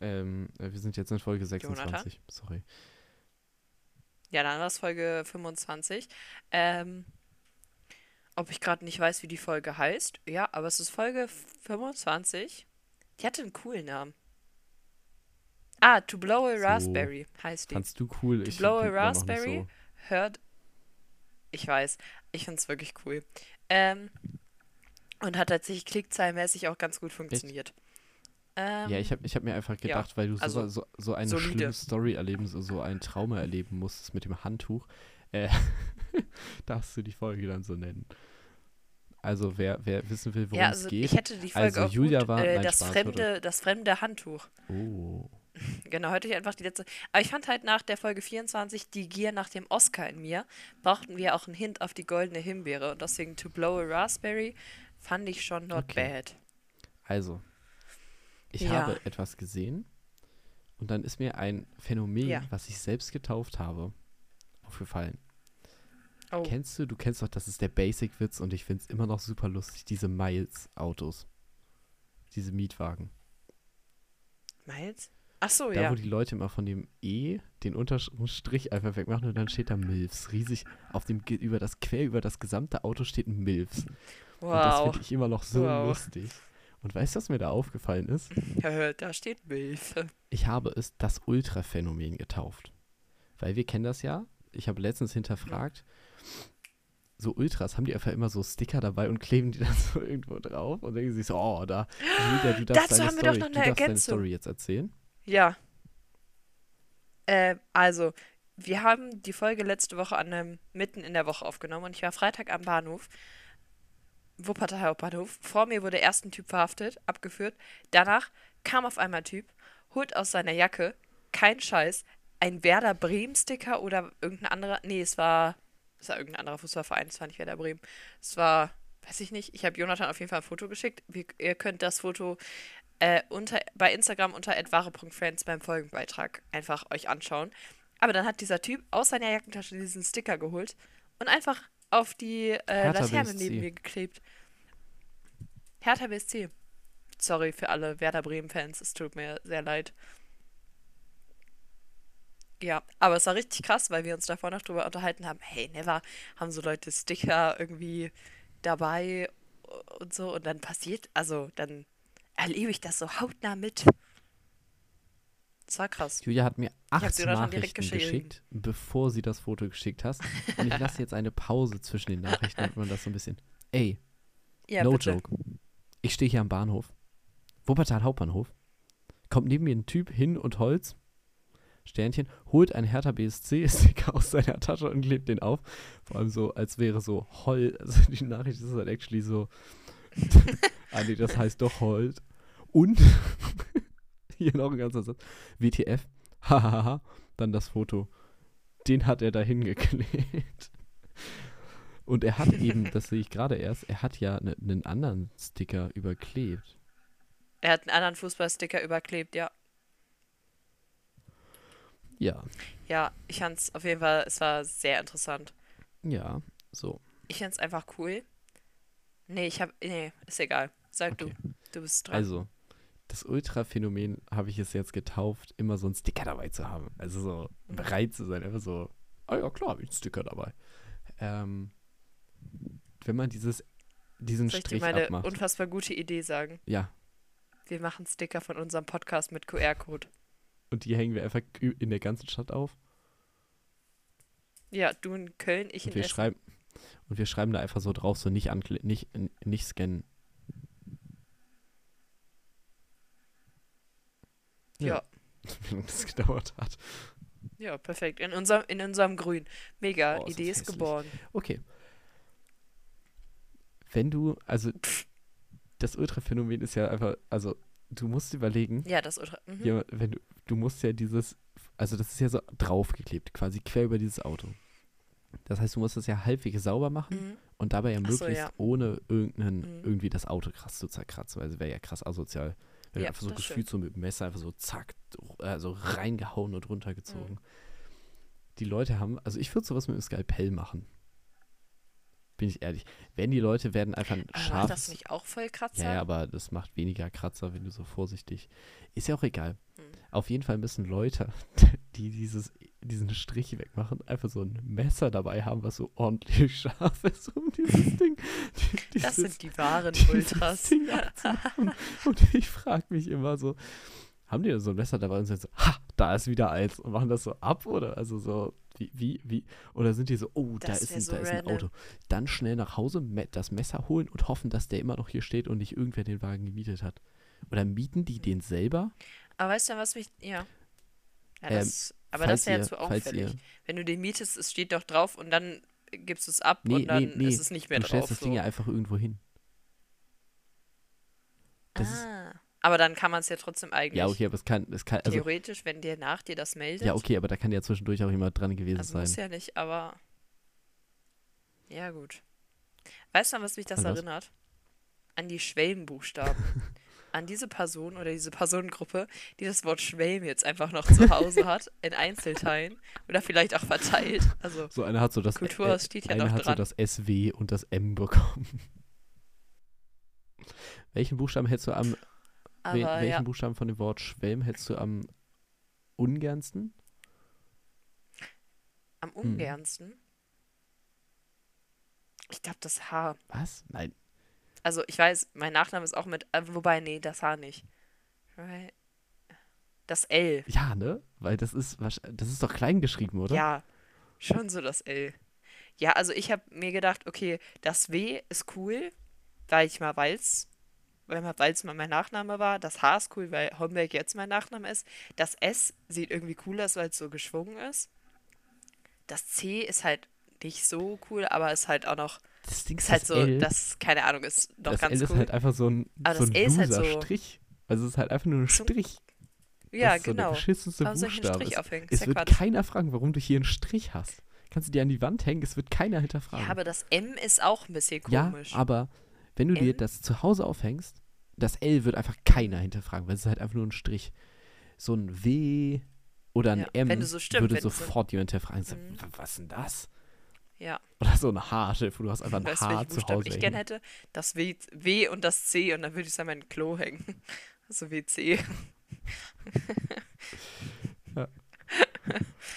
Ähm, äh, wir sind jetzt in Folge 26. Sorry. Ja, dann war es Folge 25. Ähm, ob ich gerade nicht weiß, wie die Folge heißt. Ja, aber es ist Folge 25. Die hatte einen coolen Namen. Ah, To Blow a So. Raspberry heißt die. Fandst du cool? To Ich Blow a Raspberry hört. Ich weiß, ich find's wirklich cool. Ähm, und hat tatsächlich klickzahlmäßig auch ganz gut funktioniert. Ähm, Ja, ich habe ich hab mir einfach ja, gedacht, weil du also so, so, so eine solide. schlimme Story erleben, so, so ein Trauma erleben musstest mit dem Handtuch, äh, (laughs) darfst du die Folge dann so nennen. Also wer, wer wissen will, worum ja, es also geht. ich hätte die Folge Also auch Julia gut, war- äh, nein, das, Spaß, fremde, das fremde Handtuch. Oh. Genau, heute ich einfach die letzte. Aber ich fand halt nach der Folge 24, die Gier nach dem Oscar in mir, brauchten wir auch einen Hint auf die goldene Himbeere. Und deswegen To Blow a Raspberry fand ich schon not Okay. bad. Also, ich Ja. habe etwas gesehen und dann ist mir ein Phänomen, Ja. was ich selbst getauft habe, aufgefallen. Oh, Kennst du, du kennst doch, das ist der Basic-Witz und ich finde es immer noch super lustig, diese Miles-Autos. Diese Mietwagen. Miles? Ach so, Da, ja. wo die Leute immer von dem E den Unterstrich einfach wegmachen und dann steht da Milfs. Riesig auf dem, über das, quer über das gesamte Auto steht ein Milfs. Und das Wow. finde ich immer noch so Wow. lustig. Und weißt du, was mir da aufgefallen ist? Ja, da steht Milf. Ich habe es das Ultra-Phänomen getauft. Weil wir kennen das ja. Ich habe letztens hinterfragt, so Ultras, haben die einfach immer so Sticker dabei und kleben die (laughs) dann so irgendwo drauf und denken sich so, oh, da, Julia, du darfst Dazu deine haben wir doch noch du eine darfst deine. Story jetzt erzählen. Ja. Äh, also, wir haben die Folge letzte Woche an einem, mitten in der Woche aufgenommen und ich war Freitag am Bahnhof. Wuppertal Hauptbahnhof. Vor mir wurde erst ein Typ verhaftet, abgeführt. Danach kam auf einmal ein Typ, holt aus seiner Jacke, kein Scheiß, ein Werder Bremen-Sticker oder irgendein anderer. Nee, es war. Es war irgendein anderer Fußballverein, es war nicht Werder Bremen. Es war, weiß ich nicht. Ich habe Jonathan auf jeden Fall ein Foto geschickt. Wir, ihr könnt das Foto äh, unter, bei Instagram unter @wahre.friends beim Folgenbeitrag einfach euch anschauen. Aber dann hat dieser Typ aus seiner Jackentasche diesen Sticker geholt und einfach auf die äh, Laterne neben mir geklebt. Hertha BSC. Sorry für alle Werder Bremen-Fans, es tut mir sehr leid. Ja, aber es war richtig krass, weil wir uns davor noch drüber unterhalten haben. Hey, never haben so Leute Sticker irgendwie dabei und so. Und dann passiert, also dann erlebe ich das so hautnah mit. Das war krass. Julia hat mir acht Nachrichten geschickt, bevor sie das Foto geschickt hast. Und ich lasse jetzt eine Pause zwischen den Nachrichten, damit man das so ein bisschen. Ey, Ja, no bitte. joke. Ich stehe hier am Bahnhof. Wuppertal Hauptbahnhof. Kommt neben mir ein Typ hin und Holz. Sternchen, holt ein Hertha BSC-Sticker aus seiner Tasche und klebt den auf. Vor allem so, als wäre so Hol. Also die Nachricht ist halt actually so. (laughs) ah, nee, das heißt doch Holt. Und (laughs) hier noch ein ganzer Satz. WTF. Hahaha. Dann das Foto. Den hat er da hingeklebt. Und er hat eben, (laughs) das sehe ich gerade erst, er hat ja ne- einen anderen Sticker überklebt. Er hat einen anderen Fußballsticker überklebt, ja. Ja, Ja, ich fand's auf jeden Fall, es war sehr interessant. ja, so. Ich fand's einfach cool. Nee, ich hab, nee, ist egal. Sag Okay. du, du bist dran. Also, das Ultra-Phänomen habe ich es jetzt getauft, immer so einen Sticker dabei zu haben. Also so bereit zu sein, einfach so, ah ja klar, habe ich einen Sticker dabei. Ähm, wenn man dieses, diesen Soll ich dir Strich meine abmacht. unfassbar gute Idee sagen? Ja, Wir machen Sticker von unserem Podcast mit QR-Code. und die hängen wir einfach in der ganzen Stadt auf. Ja, du in Köln, ich in Und wir Essen. schreiben, und wir schreiben da einfach so drauf, so nicht nicht, nicht scannen. Ja. (laughs) Wie lange das gedauert hat. Ja, perfekt. In unserem, in unserem Grün. Mega, Oh, ist Idee ist hässlich. geboren. Okay. Wenn du, also das Ultraphänomen ist ja einfach, also du musst überlegen, Ja, das Ultra. Mhm. ja, wenn du, du musst ja dieses, also das ist ja so draufgeklebt, quasi quer über dieses Auto. Das heißt, du musst das ja halbwegs sauber machen Mhm. und dabei ja Ach so, möglichst ja. ohne irgendeinen, Mhm. irgendwie das Auto krass zu zerkratzen, weil es wäre ja krass asozial. Wenn Ja, einfach so gefühlt so mit dem Messer einfach so zack, also reingehauen und runtergezogen. Mhm. Die Leute haben, also ich würde sowas mit dem Skalpell machen. Bin ich ehrlich. Wenn die Leute werden einfach ein Aber macht das nicht auch voll Kratzer? Ja, ja, aber das macht weniger Kratzer, wenn du so vorsichtig. Ist ja auch egal. Hm. Auf jeden Fall müssen Leute, (laughs) die dieses, diesen Strich wegmachen, einfach so ein Messer dabei haben, was so ordentlich (laughs) scharf ist, um dieses (laughs) Ding. die- das dieses- sind die wahren dieses Ultras. Und ich frage mich immer so, haben die so ein Messer dabei und sind so, ha, da ist wieder eins und machen das so ab oder also so, wie, wie, wie, oder sind die so, oh, da, Das ist wär ein, so da ist ein. Auto. Dann schnell nach Hause, das Messer holen und hoffen, dass der immer noch hier steht und nicht irgendwer den Wagen gemietet hat. Oder mieten die den selber? Aber weißt du, was mich. Ja. ja Ähm, das, aber falls das wäre ja zu auffällig. Wenn du den mietest, es steht doch drauf und dann gibst du es ab Nee, und dann nee, nee. ist es nicht mehr du stellst drauf. das so. Ding ja einfach irgendwo hin. Das ist, ah. Aber dann kann man es ja trotzdem eigentlich. ja, okay, aber es kann, es kann, also, Theoretisch, wenn der nach dir das meldet. ja, okay, aber da kann ja zwischendurch auch jemand dran gewesen Also sein. muss ja nicht, aber. Ja, gut. Weißt du, an was mich das An was? erinnert? An die Schwellenbuchstaben. (laughs) an diese Person oder diese Personengruppe, die das Wort Schwelm jetzt einfach noch zu Hause (laughs) hat, in Einzelteilen oder vielleicht auch verteilt. Also, So einer hat so das, Kultur äh, steht ja einer noch hat dran. so das SW und das M bekommen. (laughs) Welchen Buchstaben hättest du am, aber wel, welchen ja, Buchstaben von dem Wort Schwelm hättest du am ungernsten? am Hm. ungernsten. Ich glaube, das H. Was? Nein. Also, ich weiß, mein Nachname ist auch mit. Äh, wobei, nee, das H nicht. Right. Das L. Ja, ne? Weil das ist, das ist doch klein geschrieben, oder? Ja, schon so das L. Ja, also ich habe mir gedacht, okay, das W ist cool, weil ich mal weiß, weil es mal mein Nachname war. Das H ist cool, weil Homberg jetzt mein Nachname ist. Das S sieht irgendwie cool aus, weil es so geschwungen ist. Das C ist halt nicht so cool, aber ist halt auch noch, Das Ding ist halt so, L. das, keine Ahnung, ist noch das ganz L ist cool. halt einfach so ein, Aber so das ein L ist halt so- Loser-Strich. Also es ist halt einfach nur ein Strich. ja, das ist so genau. der ich einen Buchstabe. Strich Es, aufhängen? Es ja wird Quatsch. keiner fragen, warum du hier einen Strich hast. Kannst du dir an die Wand hängen, es wird keiner hinterfragen. Ja, aber das M ist auch ein bisschen Ja, komisch. aber wenn du dir M? das zu Hause aufhängst, das L wird einfach keiner hinterfragen, weil es ist halt einfach nur ein Strich. So ein W oder ein Ja, M wenn du so stimmt, würde du so- sofort jemand hinterfragen. Mhm. "W- Was ist denn das? ja. Oder so ein H, dir vor, du hast einfach ein Weißt H zu Hause ich gerne hätte? Das w, w und das C und dann würde ich es an mein Klo hängen. (laughs) Also WC. (laughs)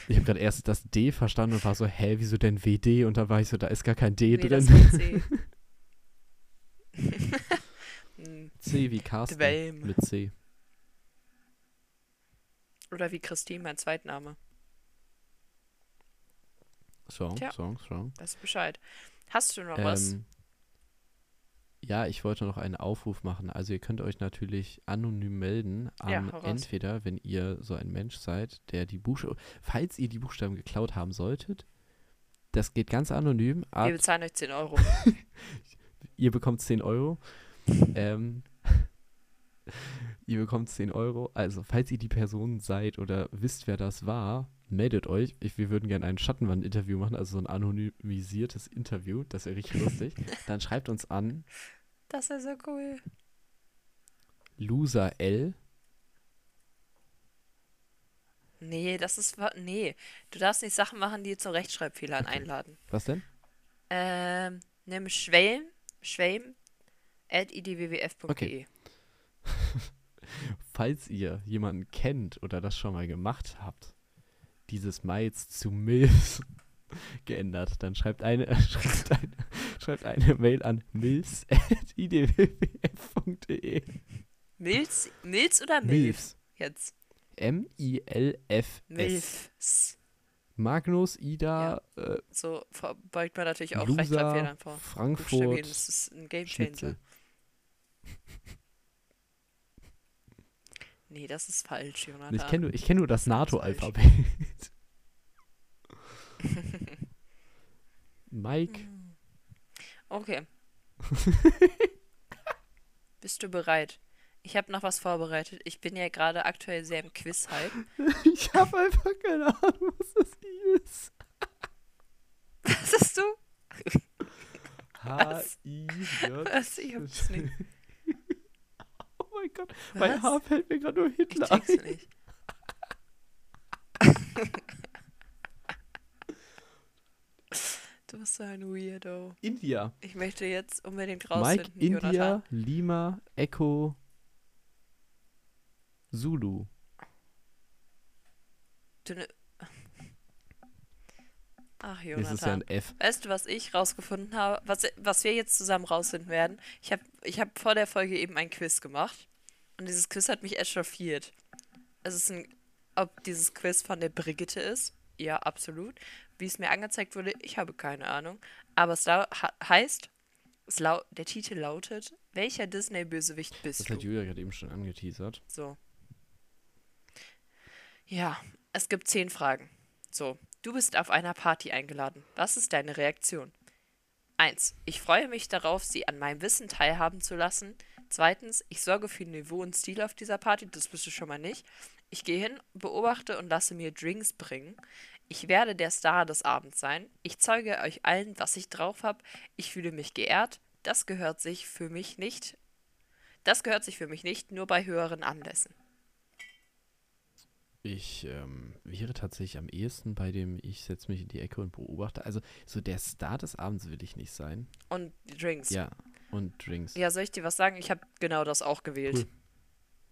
Ich habe gerade erst das D verstanden und war so, hä, wieso denn WD? Und da war ich so, da ist gar kein D Nee, das drin. ist WC. (laughs) (laughs) C wie Carsten Dwelm. mit C. Oder wie Christine, mein Zweitname. So, Tja. so, so. Weißt du Bescheid. Hast du noch was? Ähm, ja, ich wollte noch einen Aufruf machen. Also ihr könnt euch natürlich anonym melden Ja, an raus. entweder, wenn ihr so ein Mensch seid, der die Buchstaben, falls ihr die Buchstaben geklaut haben solltet, das geht ganz anonym. Ab, Wir bezahlen euch 10 Euro. (laughs) ihr bekommt 10 Euro. ähm, (laughs) ihr bekommt 10 Euro. Also, falls ihr die Person seid oder wisst, wer das war, meldet euch. Ich, wir würden gerne ein Schattenwand-Interview machen, also so ein anonymisiertes Interview. Das wäre richtig lustig. (laughs) Dann schreibt uns an Das ist ja so cool. Loser L. Nee, das ist. Nee. Du darfst nicht Sachen machen, die zu Rechtschreibfehlern Okay. einladen. Was denn? Ähm, nimm Schwelm, Schwelm, at idwwf.de. Okay. (laughs) Falls ihr jemanden kennt oder das schon mal gemacht habt, dieses Miles zu Mills (laughs) geändert, dann schreibt eine, (laughs) schreibt eine, schreibt eine Mail an mills.idwwf.de. Milz, Milz oder Milf? Mills. Jetzt. M-I-L-F-S. Milfs. Magnus, Ida, äh, So beugt man natürlich auch Loser, Rechtschreibfehlern vor. Frankfurt, das ist ein Gamechanger. (laughs) Nee, das ist falsch, Jonathan. Ich kenne nur, kenn nur das. NATO-Alphabet. (laughs) Mike, Okay. (laughs) Bist du bereit? Ich habe noch was vorbereitet. Ich bin ja gerade aktuell sehr im Quiz-Hype. (laughs) ich habe einfach keine Ahnung, was das hier ist. (laughs) Was hast du? H-I-J. Was? Ich hab's nicht. (laughs) Oh mein Gott, bei Was? H fällt mir gerade nur Ich Hitler check's ein. nicht. Du Was für ein Weirdo. India. Ich möchte jetzt unbedingt Mike, rausfinden, India, Jonathan. Lima, Echo, Zulu. Du ne (laughs) Ach, Es ist ja Jonathan. ein F. Weißt du, was ich rausgefunden habe? Was, was wir jetzt zusammen rausfinden werden? Ich habe ich hab vor der Folge eben ein Quiz gemacht. Und dieses Quiz hat mich echauffiert. Es ist ein. Ob dieses Quiz von der Brigitte ist? Ja, absolut. Wie es mir angezeigt wurde, ich habe keine Ahnung. Aber es ha heißt. Es der Titel lautet: Welcher Disney-Bösewicht bist Das du? hat Julia gerade eben schon angeteasert. So. Ja, es gibt zehn Fragen. So, du bist auf einer Party eingeladen. Was ist deine Reaktion? 1. Ich freue mich darauf, sie an meinem Wissen teilhaben zu lassen. Zweitens, ich sorge für Niveau und Stil auf dieser Party, das bist du schon mal nicht. Ich gehe hin, beobachte und lasse mir Drinks bringen. Ich werde der Star des Abends sein. Ich zeige euch allen, was ich drauf habe. Ich fühle mich geehrt. Das gehört sich für mich nicht. Das gehört sich für mich nicht, nur bei höheren Anlässen. Ich ähm, wäre tatsächlich am ehesten bei dem, ich setze mich in die Ecke und beobachte. Also, so der Star des Abends will ich nicht sein. Und Drinks. Ja, und Drinks. Ja, soll ich dir was sagen? Ich habe genau das auch gewählt. Cool.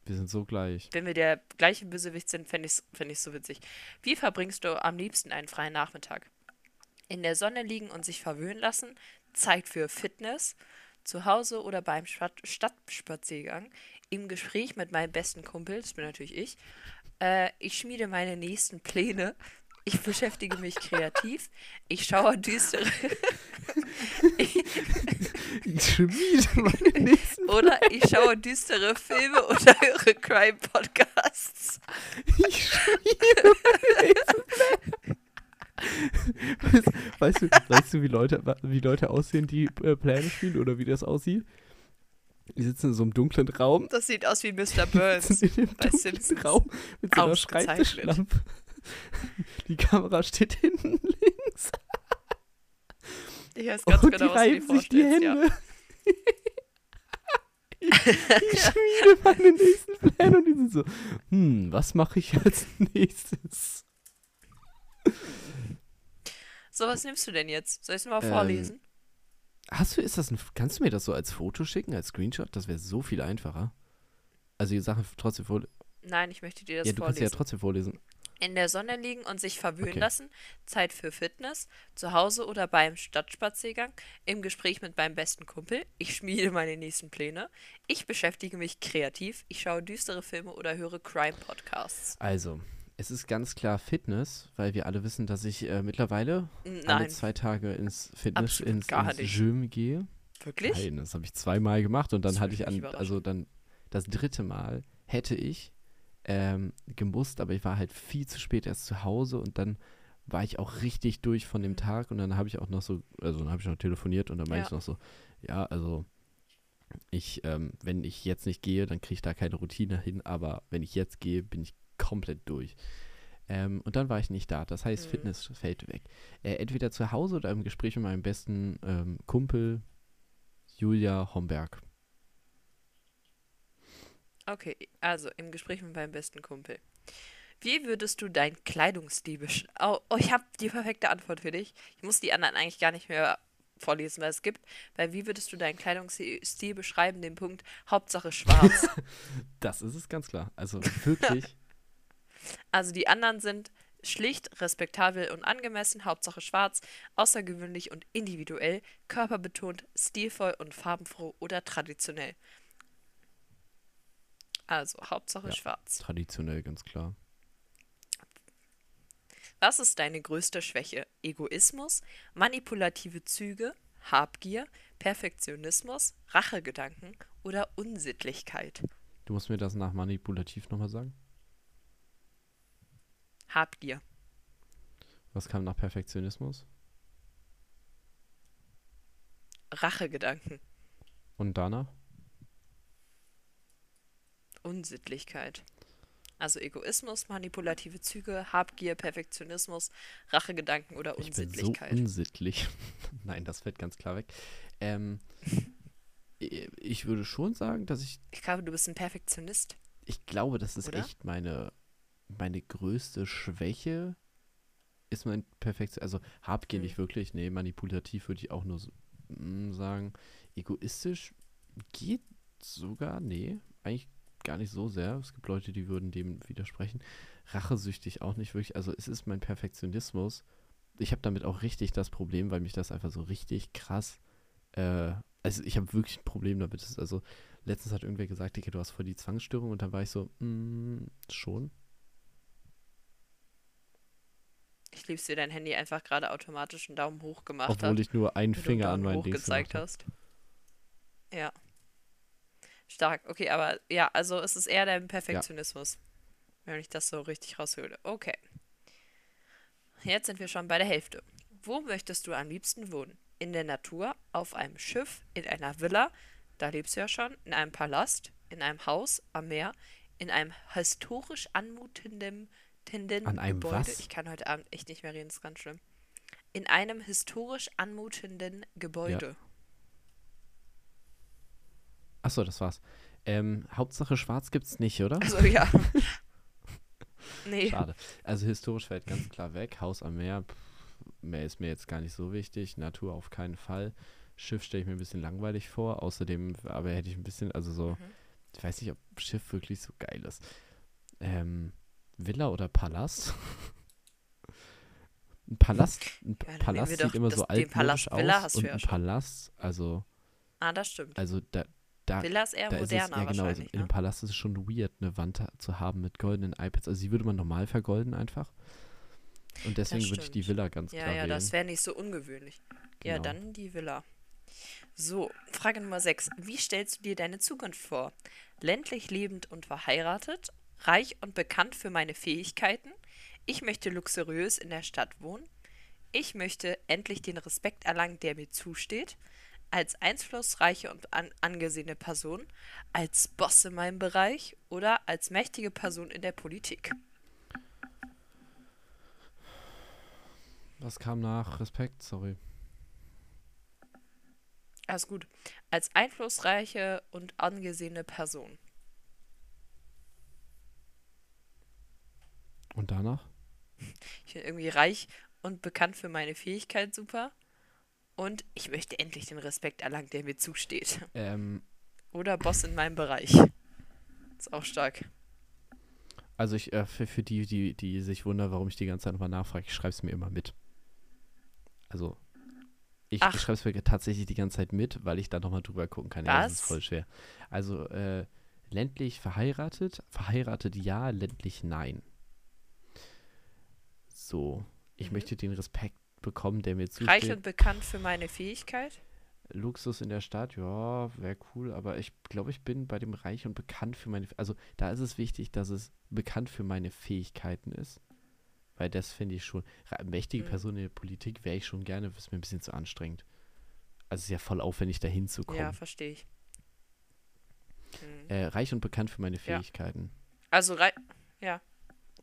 Wir sind so gleich. Wenn wir der gleiche Bösewicht sind, fände ich es fänd ich's so witzig. Wie verbringst du am liebsten einen freien Nachmittag? In der Sonne liegen und sich verwöhnen lassen, Zeit für Fitness, zu Hause oder beim Stadt Stadtspaziergang, im Gespräch mit meinem besten Kumpel, das bin natürlich ich, äh, ich schmiede meine nächsten Pläne, ich beschäftige mich kreativ, ich schaue düstere (laughs) Ich schmiede meine nächsten. oder ich schaue düstere Filme oder höre Crime-Podcasts. Ich schmiede meine nächsten Pläne. (laughs) Weißt, weißt, du, weißt du, wie Leute, wie Leute aussehen, die äh, Pläne spielen oder wie das aussieht? Die sitzen in so einem dunklen Raum. Das sieht aus wie Mr. Die Burns. sitzen in bei dunklen. Raum mit so einer. Schreibtischlampe. Die Kamera steht hinten links. Ich weiß ganz und genau, die reiben sich die vorstellst. Ja. Hände. ich, ich schmiede meine nächsten Pläne und die sind so, hm, was mache ich als nächstes? So, was nimmst du denn jetzt? Soll ich es mal Ähm, vorlesen? Hast du, ist das ein, kannst du mir das so als Foto schicken, als Screenshot? Das wäre so viel einfacher. Also die Sache trotzdem vorlesen. Nein, ich möchte dir das Ja, du kannst sie ja vorlesen. trotzdem vorlesen. In der Sonne liegen und sich verwöhnen Okay. lassen, Zeit für Fitness, zu Hause oder beim Stadtspaziergang, im Gespräch mit meinem besten Kumpel, ich schmiede meine nächsten Pläne, ich beschäftige mich kreativ, ich schaue düstere Filme oder höre Crime-Podcasts. Also, es ist ganz klar Fitness, weil wir alle wissen, dass ich äh, mittlerweile alle Nein, zwei Tage ins Fitness, Absolut ins, ins. Gym gehe. wirklich? Nein, das habe ich zweimal gemacht und dann Das hatte ich an, also dann das dritte Mal hätte ich ähm, gemusst, aber ich war halt viel zu spät erst zu Hause und dann war ich auch richtig durch von dem Mhm. Tag und dann habe ich auch noch so, also dann habe ich noch telefoniert und dann meinte Ja. ich noch so, ja, also ich, ähm, wenn ich jetzt nicht gehe, dann kriege ich da keine Routine hin, aber wenn ich jetzt gehe, bin ich komplett durch. Ähm, und dann war ich nicht da. Das heißt, Mhm. Fitness fällt weg. Äh, entweder zu Hause oder im Gespräch mit meinem besten ähm, Kumpel Julia Homberg. Okay, also im Gespräch mit meinem besten Kumpel. Wie würdest du deinen Kleidungsstil besch... Oh, oh, ich habe die perfekte Antwort für dich. Ich muss die anderen eigentlich gar nicht mehr vorlesen, weil es gibt. Weil wie würdest du deinen Kleidungsstil beschreiben? Den Punkt Hauptsache schwarz. (laughs) Das ist es ganz klar. Also wirklich. (laughs) also die anderen sind schlicht, respektabel und angemessen, Hauptsache schwarz, außergewöhnlich und individuell, körperbetont, stilvoll und farbenfroh oder traditionell. Also Hauptsache Ja. schwarz. traditionell ganz klar. Was ist deine größte Schwäche? Egoismus, manipulative Züge, Habgier, Perfektionismus, Rachegedanken oder Unsittlichkeit? Du musst mir das nach manipulativ nochmal sagen. Habgier. Was kam nach Perfektionismus? Rachegedanken. Und danach? Unsittlichkeit. Also Egoismus, manipulative Züge, Habgier, Perfektionismus, Rachegedanken oder Ich bin so Unsittlichkeit. unsittlich. (laughs) Nein, das fällt ganz klar weg. Ähm, (laughs) ich würde schon sagen, dass ich, ich glaube, du bist ein ist mein perfekt, also habgier Mhm. nicht wirklich, nee, manipulativ würde ich auch nur so, mm, sagen. Egoistisch geht sogar, nee, eigentlich gar nicht so sehr. Es gibt Leute, die würden dem widersprechen. Rachesüchtig auch nicht wirklich, also es ist mein Perfektionismus. Ich habe damit auch richtig das Problem, weil mich das einfach so richtig krass, äh, also ich habe wirklich ein Problem damit. Ist also, letztens hat irgendwer gesagt, Digga, du hast voll die Zwangsstörung und dann war ich so, mm, schon. Ich lieb's, wie dein Handy einfach gerade automatisch einen Daumen hoch gemacht Obwohl hat. ich nur einen Finger einen an meinen Dings gezeigt hast. Ja. Stark. Okay, aber ja, also es ist eher dein Perfektionismus. Wenn ich das so richtig raushöhle. Okay. Jetzt sind wir schon bei der Hälfte. Wo möchtest du am liebsten wohnen? In der Natur, auf einem Schiff, in einer Villa, da lebst du ja schon, in einem Palast, in einem Haus am Meer, in einem historisch anmutenden tenden An einem Gebäude. was? Ich kann heute Abend echt nicht mehr reden, ist ganz schlimm. In einem historisch anmutenden Gebäude. Achso, das war's. Ähm, Hauptsache schwarz gibt's nicht, oder? Also ja. (laughs) nee. Schade. Also historisch fällt ganz klar weg. Haus am Meer, pff, mehr ist mir jetzt gar nicht so wichtig. Natur auf keinen Fall. Schiff stelle ich mir ein bisschen langweilig vor. Außerdem, aber hätte ich ein bisschen, also so, Mhm. ich weiß nicht, ob Schiff wirklich so geil ist. Ähm, Villa oder Palast? (laughs) ein Palast, ein Ja, Palast sieht immer das- so altmodisch Palast Villa aus hast du und ja ein schon. Palast, also, Ah, das stimmt. also da, da, Villa ist eher da ist es, moderner ja genau, also wahrscheinlich. in ne? einem Palast ist es schon weird, eine Wand ha- zu haben mit goldenen iPads. Also die würde man normal vergolden einfach. Und deswegen würde ich die stimmt. Villa ganz Ja, klar ja, wählen. das wäre nicht so ungewöhnlich. Ja, Genau. dann die Villa. So, Frage Nummer 6. Wie stellst du dir deine Zukunft vor? Ländlich lebend und verheiratet, reich und bekannt für meine Fähigkeiten. Ich möchte luxuriös in der Stadt wohnen. Ich möchte endlich den Respekt erlangen, der mir zusteht. Als einflussreiche und an angesehene Person, als Boss in meinem Bereich oder als mächtige Person in der Politik. Was kam nach Respekt? Sorry. Alles gut. Als einflussreiche und angesehene Person. Und danach? Ich bin irgendwie reich und bekannt für meine Fähigkeit super. Und ich möchte endlich den Respekt erlangen, der mir zusteht. Ähm, Oder Boss in meinem Bereich. Ist auch stark. also ich, äh, für, für die, die, die sich wundern, warum ich die ganze Zeit nochmal nachfrage, ich schreibe es mir immer mit. Also, ich, Ach. ich schreibe es mir tatsächlich die ganze Zeit mit, weil ich da nochmal drüber gucken kann. Ja, das ist Was? voll schwer. Also, äh, ländlich verheiratet, verheiratet ja, ländlich nein. So, ich Mhm. möchte den Respekt bekommen, der mir zusteht. Reich und bekannt für meine Fähigkeit. Luxus in der Stadt, ja, wäre cool, aber ich glaube, ich bin bei dem Reich und bekannt für meine, also da ist es wichtig, dass es bekannt für meine Fähigkeiten ist, weil das finde ich schon, mächtige Mhm. Person in der Politik wäre ich schon gerne, ist mir ein bisschen zu anstrengend. Also es ist ja voll aufwendig, da hinzukommen. Ja, verstehe ich. Hm. äh, reich und bekannt für meine Ja. Fähigkeiten. Also rei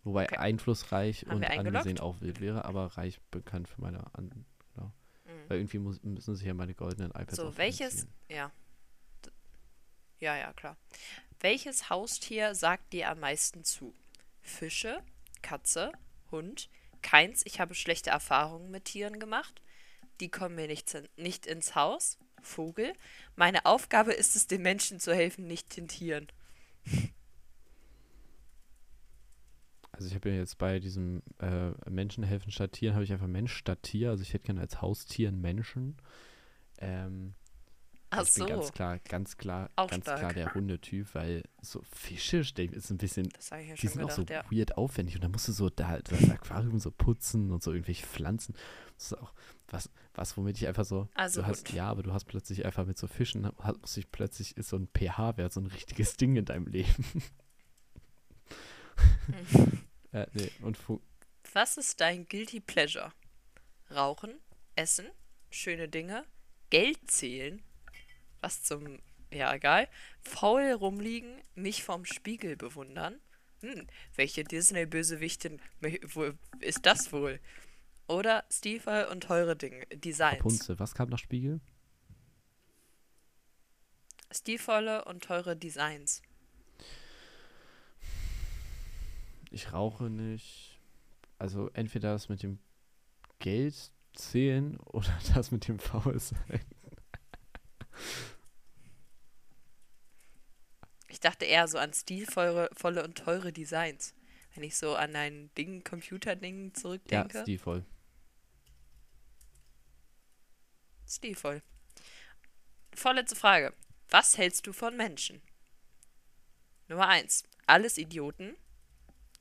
Wobei Okay. einflussreich Haben und angesehen auch wild wäre, aber reich bekannt für meine, an, hm. weil irgendwie muss, müssen sich ja meine goldenen iPads So, welches. Ja. Ja, ja, klar. Welches Haustier sagt dir am meisten zu? Fische, Katze, Hund? Keins, ich habe schlechte Erfahrungen mit Tieren gemacht. Die kommen mir nicht, nicht ins Haus. Vogel. Meine Aufgabe ist es, den Menschen zu helfen, nicht den Tieren. (laughs) Also ich habe ja jetzt bei diesem äh, Menschen helfen statt Tieren, habe ich einfach Mensch statt Tier. Also ich hätte gerne als Haustier einen Menschen. Ähm, Ach ich bin ganz so. klar, ganz klar, Auch ganz klar stark. der Hundetyp, weil so Fische ist ein bisschen, ja die sind auch so gedacht, ja. weird aufwendig und da musst du so da das Aquarium so putzen und so irgendwelche Pflanzen. Das ist auch was, was womit ich einfach so, Also du hast, Hund. ja, aber du hast plötzlich einfach mit so Fischen, hast plötzlich ist so ein pH-Wert so ein richtiges Ding in deinem Leben. (laughs) (laughs) äh, nee, und Fu Was ist dein Guilty Pleasure? Rauchen, Essen, schöne Dinge, Geld zählen, was zum, ja egal, faul rumliegen, mich vom Spiegel bewundern. Hm, welche Disney-Bösewichtin ist das wohl? Oder Stiefel und teure Dinge, Designs. Rapunzel, was kam nach Spiegel? Stilvolle und teure Designs. Ich rauche nicht. Also entweder das mit dem Geld zählen (laughs) oder das mit dem Faulsein? Ich dachte eher so an stilvolle volle und teure Designs. Wenn ich so an ein Ding, Computerding Ja, zurückdenke. stilvoll. Stilvoll. Vorletzte Frage. Was hältst du von Menschen? Nummer 1. Alles Idioten.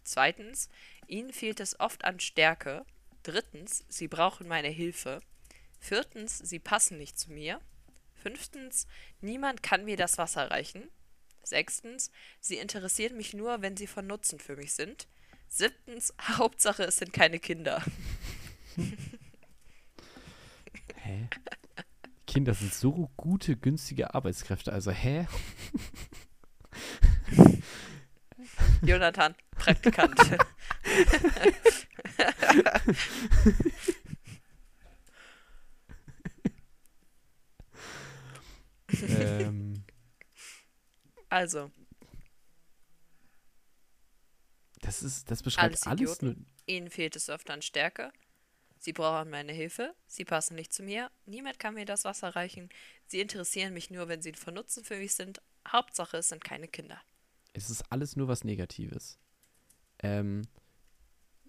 Zweitens. Ihnen fehlt es oft an Stärke. Drittens. Sie brauchen meine Hilfe. Viertens. Sie passen nicht zu mir. Fünftens. Niemand kann mir das Wasser reichen. Sechstens. Sie interessieren mich nur, wenn sie von Nutzen für mich sind. Siebtens. (laughs) Hauptsache, es sind keine Kinder. (laughs) Hä? Kinder sind so gute, günstige Arbeitskräfte. Also, hä? Jonathan, Praktikant. ähm, Also, das ist, das beschreibt Alles alles, nur. Ihnen fehlt es oft an Stärke. Sie brauchen meine Hilfe. Sie passen nicht zu mir. Niemand kann mir das Wasser reichen. Sie interessieren mich nur, wenn sie von Nutzen für mich sind. Hauptsache, es sind keine Kinder. Es ist alles nur was Negatives. Ähm,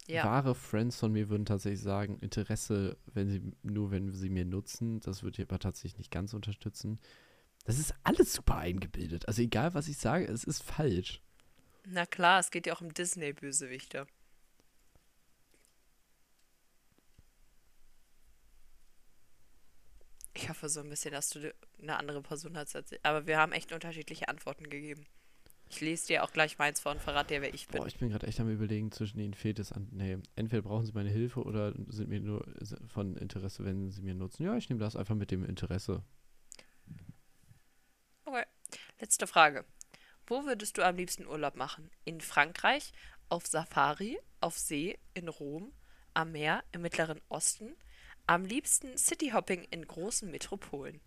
Ja, Wahre Friends von mir würden tatsächlich sagen, Interesse, wenn sie nur wenn sie mir nutzen, das würde ich aber tatsächlich nicht ganz unterstützen. Das ist alles super eingebildet. Also egal, was ich sage, es ist falsch. na klar, es geht ja auch um Disney-Bösewichte. Ich hoffe so ein bisschen, dass du eine andere Person hast. Aber wir haben echt unterschiedliche Antworten gegeben. Ich lese dir auch gleich meins vor und verrate dir, wer ich bin. Boah, ich bin gerade echt am überlegen, zwischen ihnen fehlt es an. Nee, entweder brauchen sie meine Hilfe oder sind mir nur von Interesse, wenn sie mir nutzen. Ja, ich nehme das einfach mit dem Interesse. Okay. Letzte Frage. Wo würdest du am liebsten Urlaub machen? In Frankreich, auf Safari, auf See, in Rom, am Meer, im Mittleren Osten? Am liebsten Cityhopping in großen Metropolen.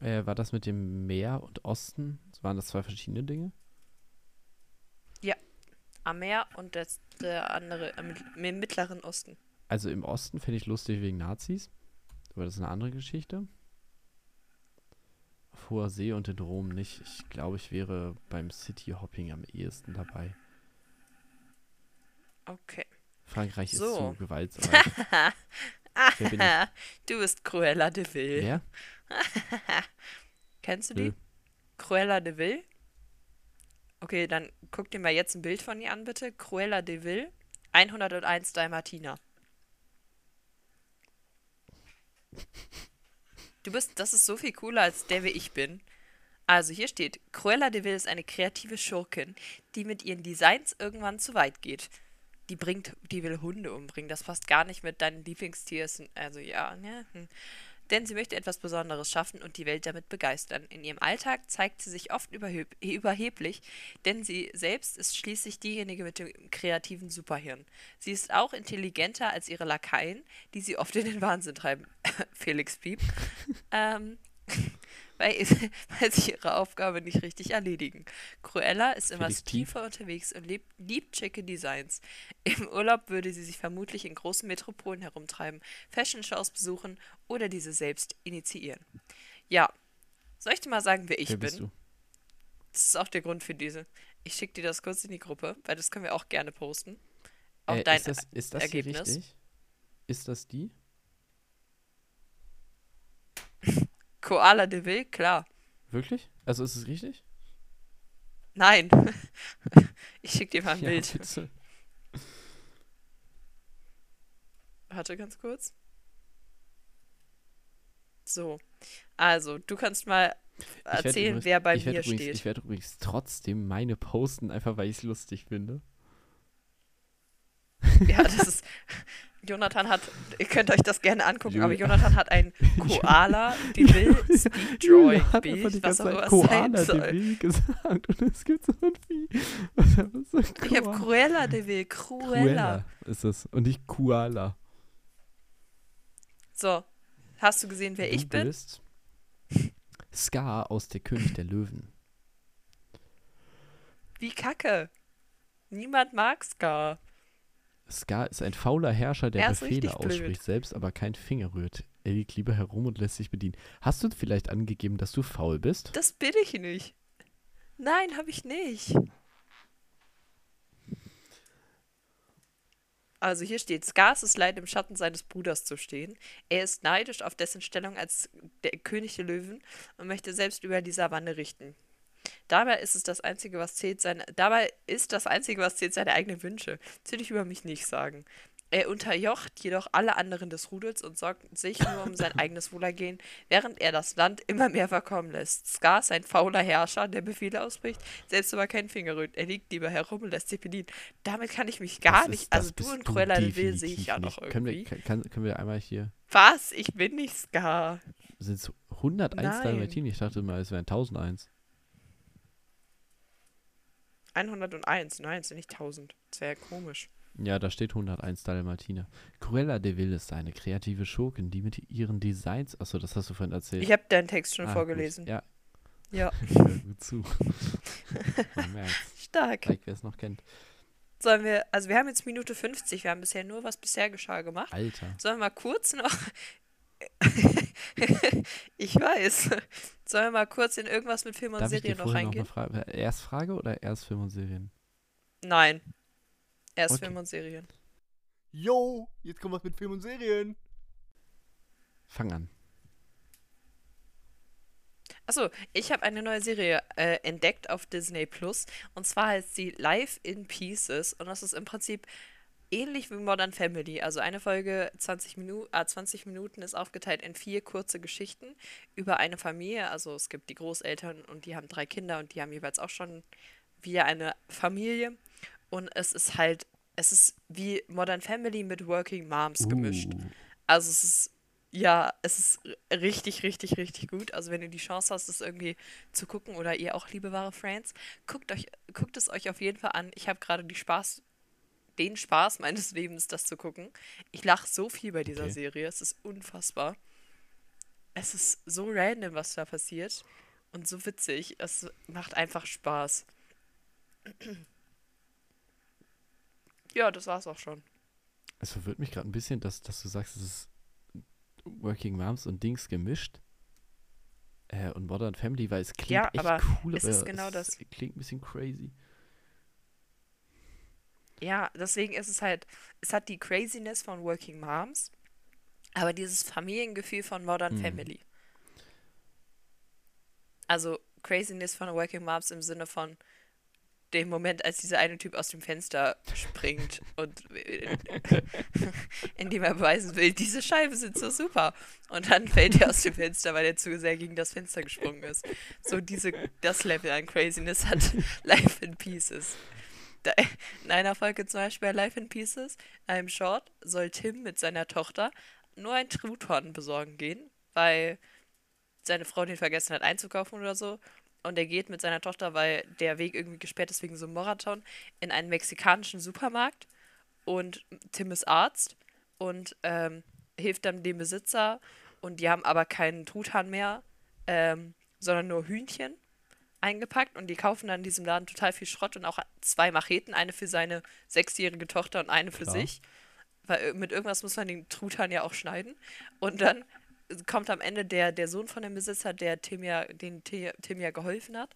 Äh, war das mit dem Meer und Osten? Waren das zwei verschiedene Dinge? Am Meer und das, der andere im, im Mittleren Osten. Also im Osten fände ich lustig wegen Nazis. Aber das ist eine andere Geschichte. Auf hoher See und in Rom nicht. Ich glaube, ich wäre beim City Hopping am ehesten dabei. Okay. Frankreich ist So. zu. (laughs) Wer bin ich? (laughs) du bist Cruella de Vil. Wer? (laughs) Kennst du die? Cruella de Vil? Okay, dann guck dir mal jetzt ein Bild von ihr an, bitte. Cruella de Vil, 101 Dalmatiner. Du bist, das ist so viel cooler als der, wie ich bin. Also hier steht, Cruella de Vil ist eine kreative Schurkin, die mit ihren Designs irgendwann zu weit geht. Die bringt, die will Hunde umbringen. Das passt gar nicht mit deinen Lieblingstieren. Also ja, ne? Hm. Denn sie möchte etwas Besonderes schaffen und die Welt damit begeistern. In ihrem Alltag zeigt sie sich oft überheb überheblich, denn sie selbst ist schließlich diejenige mit dem kreativen Superhirn. Sie ist auch intelligenter als ihre Lakaien, die sie oft in den Wahnsinn treiben. (laughs) Felix Piep. ähm, weil, (laughs) weil sie ihre Aufgabe nicht richtig erledigen. Cruella ist immer tiefer unterwegs und liebt, liebt schicke Designs. Im Urlaub würde sie sich vermutlich in großen Metropolen herumtreiben, Fashion-Shows besuchen oder diese selbst initiieren. Ja, soll ich dir mal sagen, wer ich Wer bin? du? Das ist auch der Grund für diese. Ich schicke dir das kurz in die Gruppe, weil das können wir auch gerne posten. Auch Äh, dein ist das, ist das Ergebnis. richtig? Ist das die? Koala de Vil, klar. Wirklich? Also ist es richtig? Nein. (laughs) ich schicke dir mal ein (laughs) Ja, Bild. bitte. Warte ganz kurz. So. Also, du kannst mal erzählen, übrigens- wer bei mir übrigens, steht. Ich werde übrigens trotzdem meine posten, einfach weil ich es lustig finde. Ja, das ist. (laughs) Jonathan hat, ihr könnt euch das gerne angucken, aber Jonathan hat ein (laughs) Koala, die will die Bild, was auch immer Koala sein soll. de gesagt und es gibt so ein Vieh. So Ich habe. Cruella de Vil, Cruella. Cruella ist es und nicht Koala. So, hast du gesehen, wer du ich bin? bist Scar aus Der König der Löwen. Wie kacke. Niemand mag Scar. Scar ist ein fauler Herrscher, der Er Befehle richtig blöd. ausspricht, selbst aber keinen Finger rührt. Er liegt lieber herum und lässt sich bedienen. Hast du vielleicht angegeben, dass du faul bist? Das bin ich nicht. Nein, habe ich nicht. Also hier steht, Skars ist leid, im Schatten seines Bruders zu stehen. Er ist neidisch auf dessen Stellung als der König der Löwen und möchte selbst über die Savanne richten. Dabei ist es das Einzige, was zählt, seine, dabei ist das Einzige, was zählt, seine eigenen Wünsche. Das will ich über mich nicht sagen. Er unterjocht jedoch alle anderen des Rudels und sorgt sich nur um sein (laughs) eigenes Wohlergehen, während er das Land immer mehr verkommen lässt. Scar ist ein fauler Herrscher, der Befehle ausspricht, selbst aber keinen Finger rührt. Er liegt lieber herum und lässt sich bedienen. Damit kann ich mich gar Das nicht. ist- also du und Cruella de Vil sehe ich ja noch nicht. Können wir, irgendwie. kann, können wir einmal hier. Was? Ich bin nicht Scar. Sind es 101 Nein. Dalmatiner? Ich dachte mal, es wären 1001. 101. Nein, es sind nicht 1000. Das wäre ja komisch. Ja, da steht 101 Dalmatiner. Cruella de Vil ist eine kreative Schurkin, die mit ihren Designs. Achso, das hast du vorhin erzählt. Ich habe deinen Text schon Ah, vorgelesen. Gut. Ja, Ja, (laughs) gut zu. (laughs) Man merkt's. stark. Like, wer es noch kennt. Sollen wir, also wir haben jetzt Minute 50, wir haben bisher nur was bisher geschah gemacht. Alter. Sollen wir mal kurz noch. (laughs) ich weiß. Sollen wir mal kurz in irgendwas mit Film und Darf Serien noch vorher noch reingehen? Frage? Erst Frage oder erst Film und Serien? Nein. Erst Okay. Film und Serien. Yo, jetzt kommt was mit Film und Serien. Fang an. Achso, ich habe eine neue Serie äh, entdeckt auf Disney Plus. Und zwar heißt sie Life in Pieces. Und das ist im Prinzip ähnlich wie Modern Family. Also eine Folge 20, Minu äh, 20 Minuten ist aufgeteilt in vier kurze Geschichten über eine Familie. Also es gibt die Großeltern und die haben drei Kinder und die haben jeweils auch schon wieder eine Familie. Und es ist halt, es ist wie Modern Family mit Working Moms gemischt. Uh, Also es ist, ja, es ist richtig, richtig, richtig gut. Also wenn ihr die Chance hast, das irgendwie zu gucken oder ihr auch, liebe wahre Friends, guckt euch, guckt es euch auf jeden Fall an. Ich habe gerade die Spaß, den Spaß meines Lebens, das zu gucken. Ich lache so viel bei dieser Okay. Serie. Es ist unfassbar. Es ist so random, was da passiert. Und so witzig. Es macht einfach Spaß. Ja, das war's auch schon. es verwirrt mich gerade ein bisschen, dass, dass du sagst, es ist Working Moms und Dings gemischt. Äh, und Modern Family, weil es klingt Ja, echt aber cool, es aber ist genau das. es klingt ein bisschen crazy. Ja, deswegen ist es halt, es hat die Craziness von Working Moms, aber dieses Familiengefühl von Modern Mhm. Family. Also Craziness von Working Moms im Sinne von dem Moment, als dieser eine Typ aus dem Fenster springt und indem er beweisen will, diese Scheiben sind so super. Und dann fällt er aus dem Fenster, weil er zu sehr gegen das Fenster gesprungen ist. So diese, das Level an Craziness hat (laughs) Life in Pieces. (laughs) In einer Folge zum Beispiel bei Life in Pieces, einem Short, soll Tim mit seiner Tochter nur ein Truthorn besorgen gehen, weil seine Frau den vergessen hat einzukaufen oder so. Und er geht mit seiner Tochter, weil der Weg irgendwie gesperrt ist wegen so einem Marathon, in einen mexikanischen Supermarkt. Und Tim ist Arzt und ähm, hilft dann dem Besitzer. Und die haben aber keinen Truthahn mehr, ähm, sondern nur Hühnchen eingepackt. Und die kaufen dann in diesem Laden total viel Schrott und auch zwei Macheten, eine für seine sechsjährige Tochter und eine für Klar. sich. Weil mit irgendwas muss man den Truthahn ja auch schneiden. Und dann kommt am Ende der, der Sohn von dem Besitzer, der Tim ja, den Ti- Tim ja geholfen hat,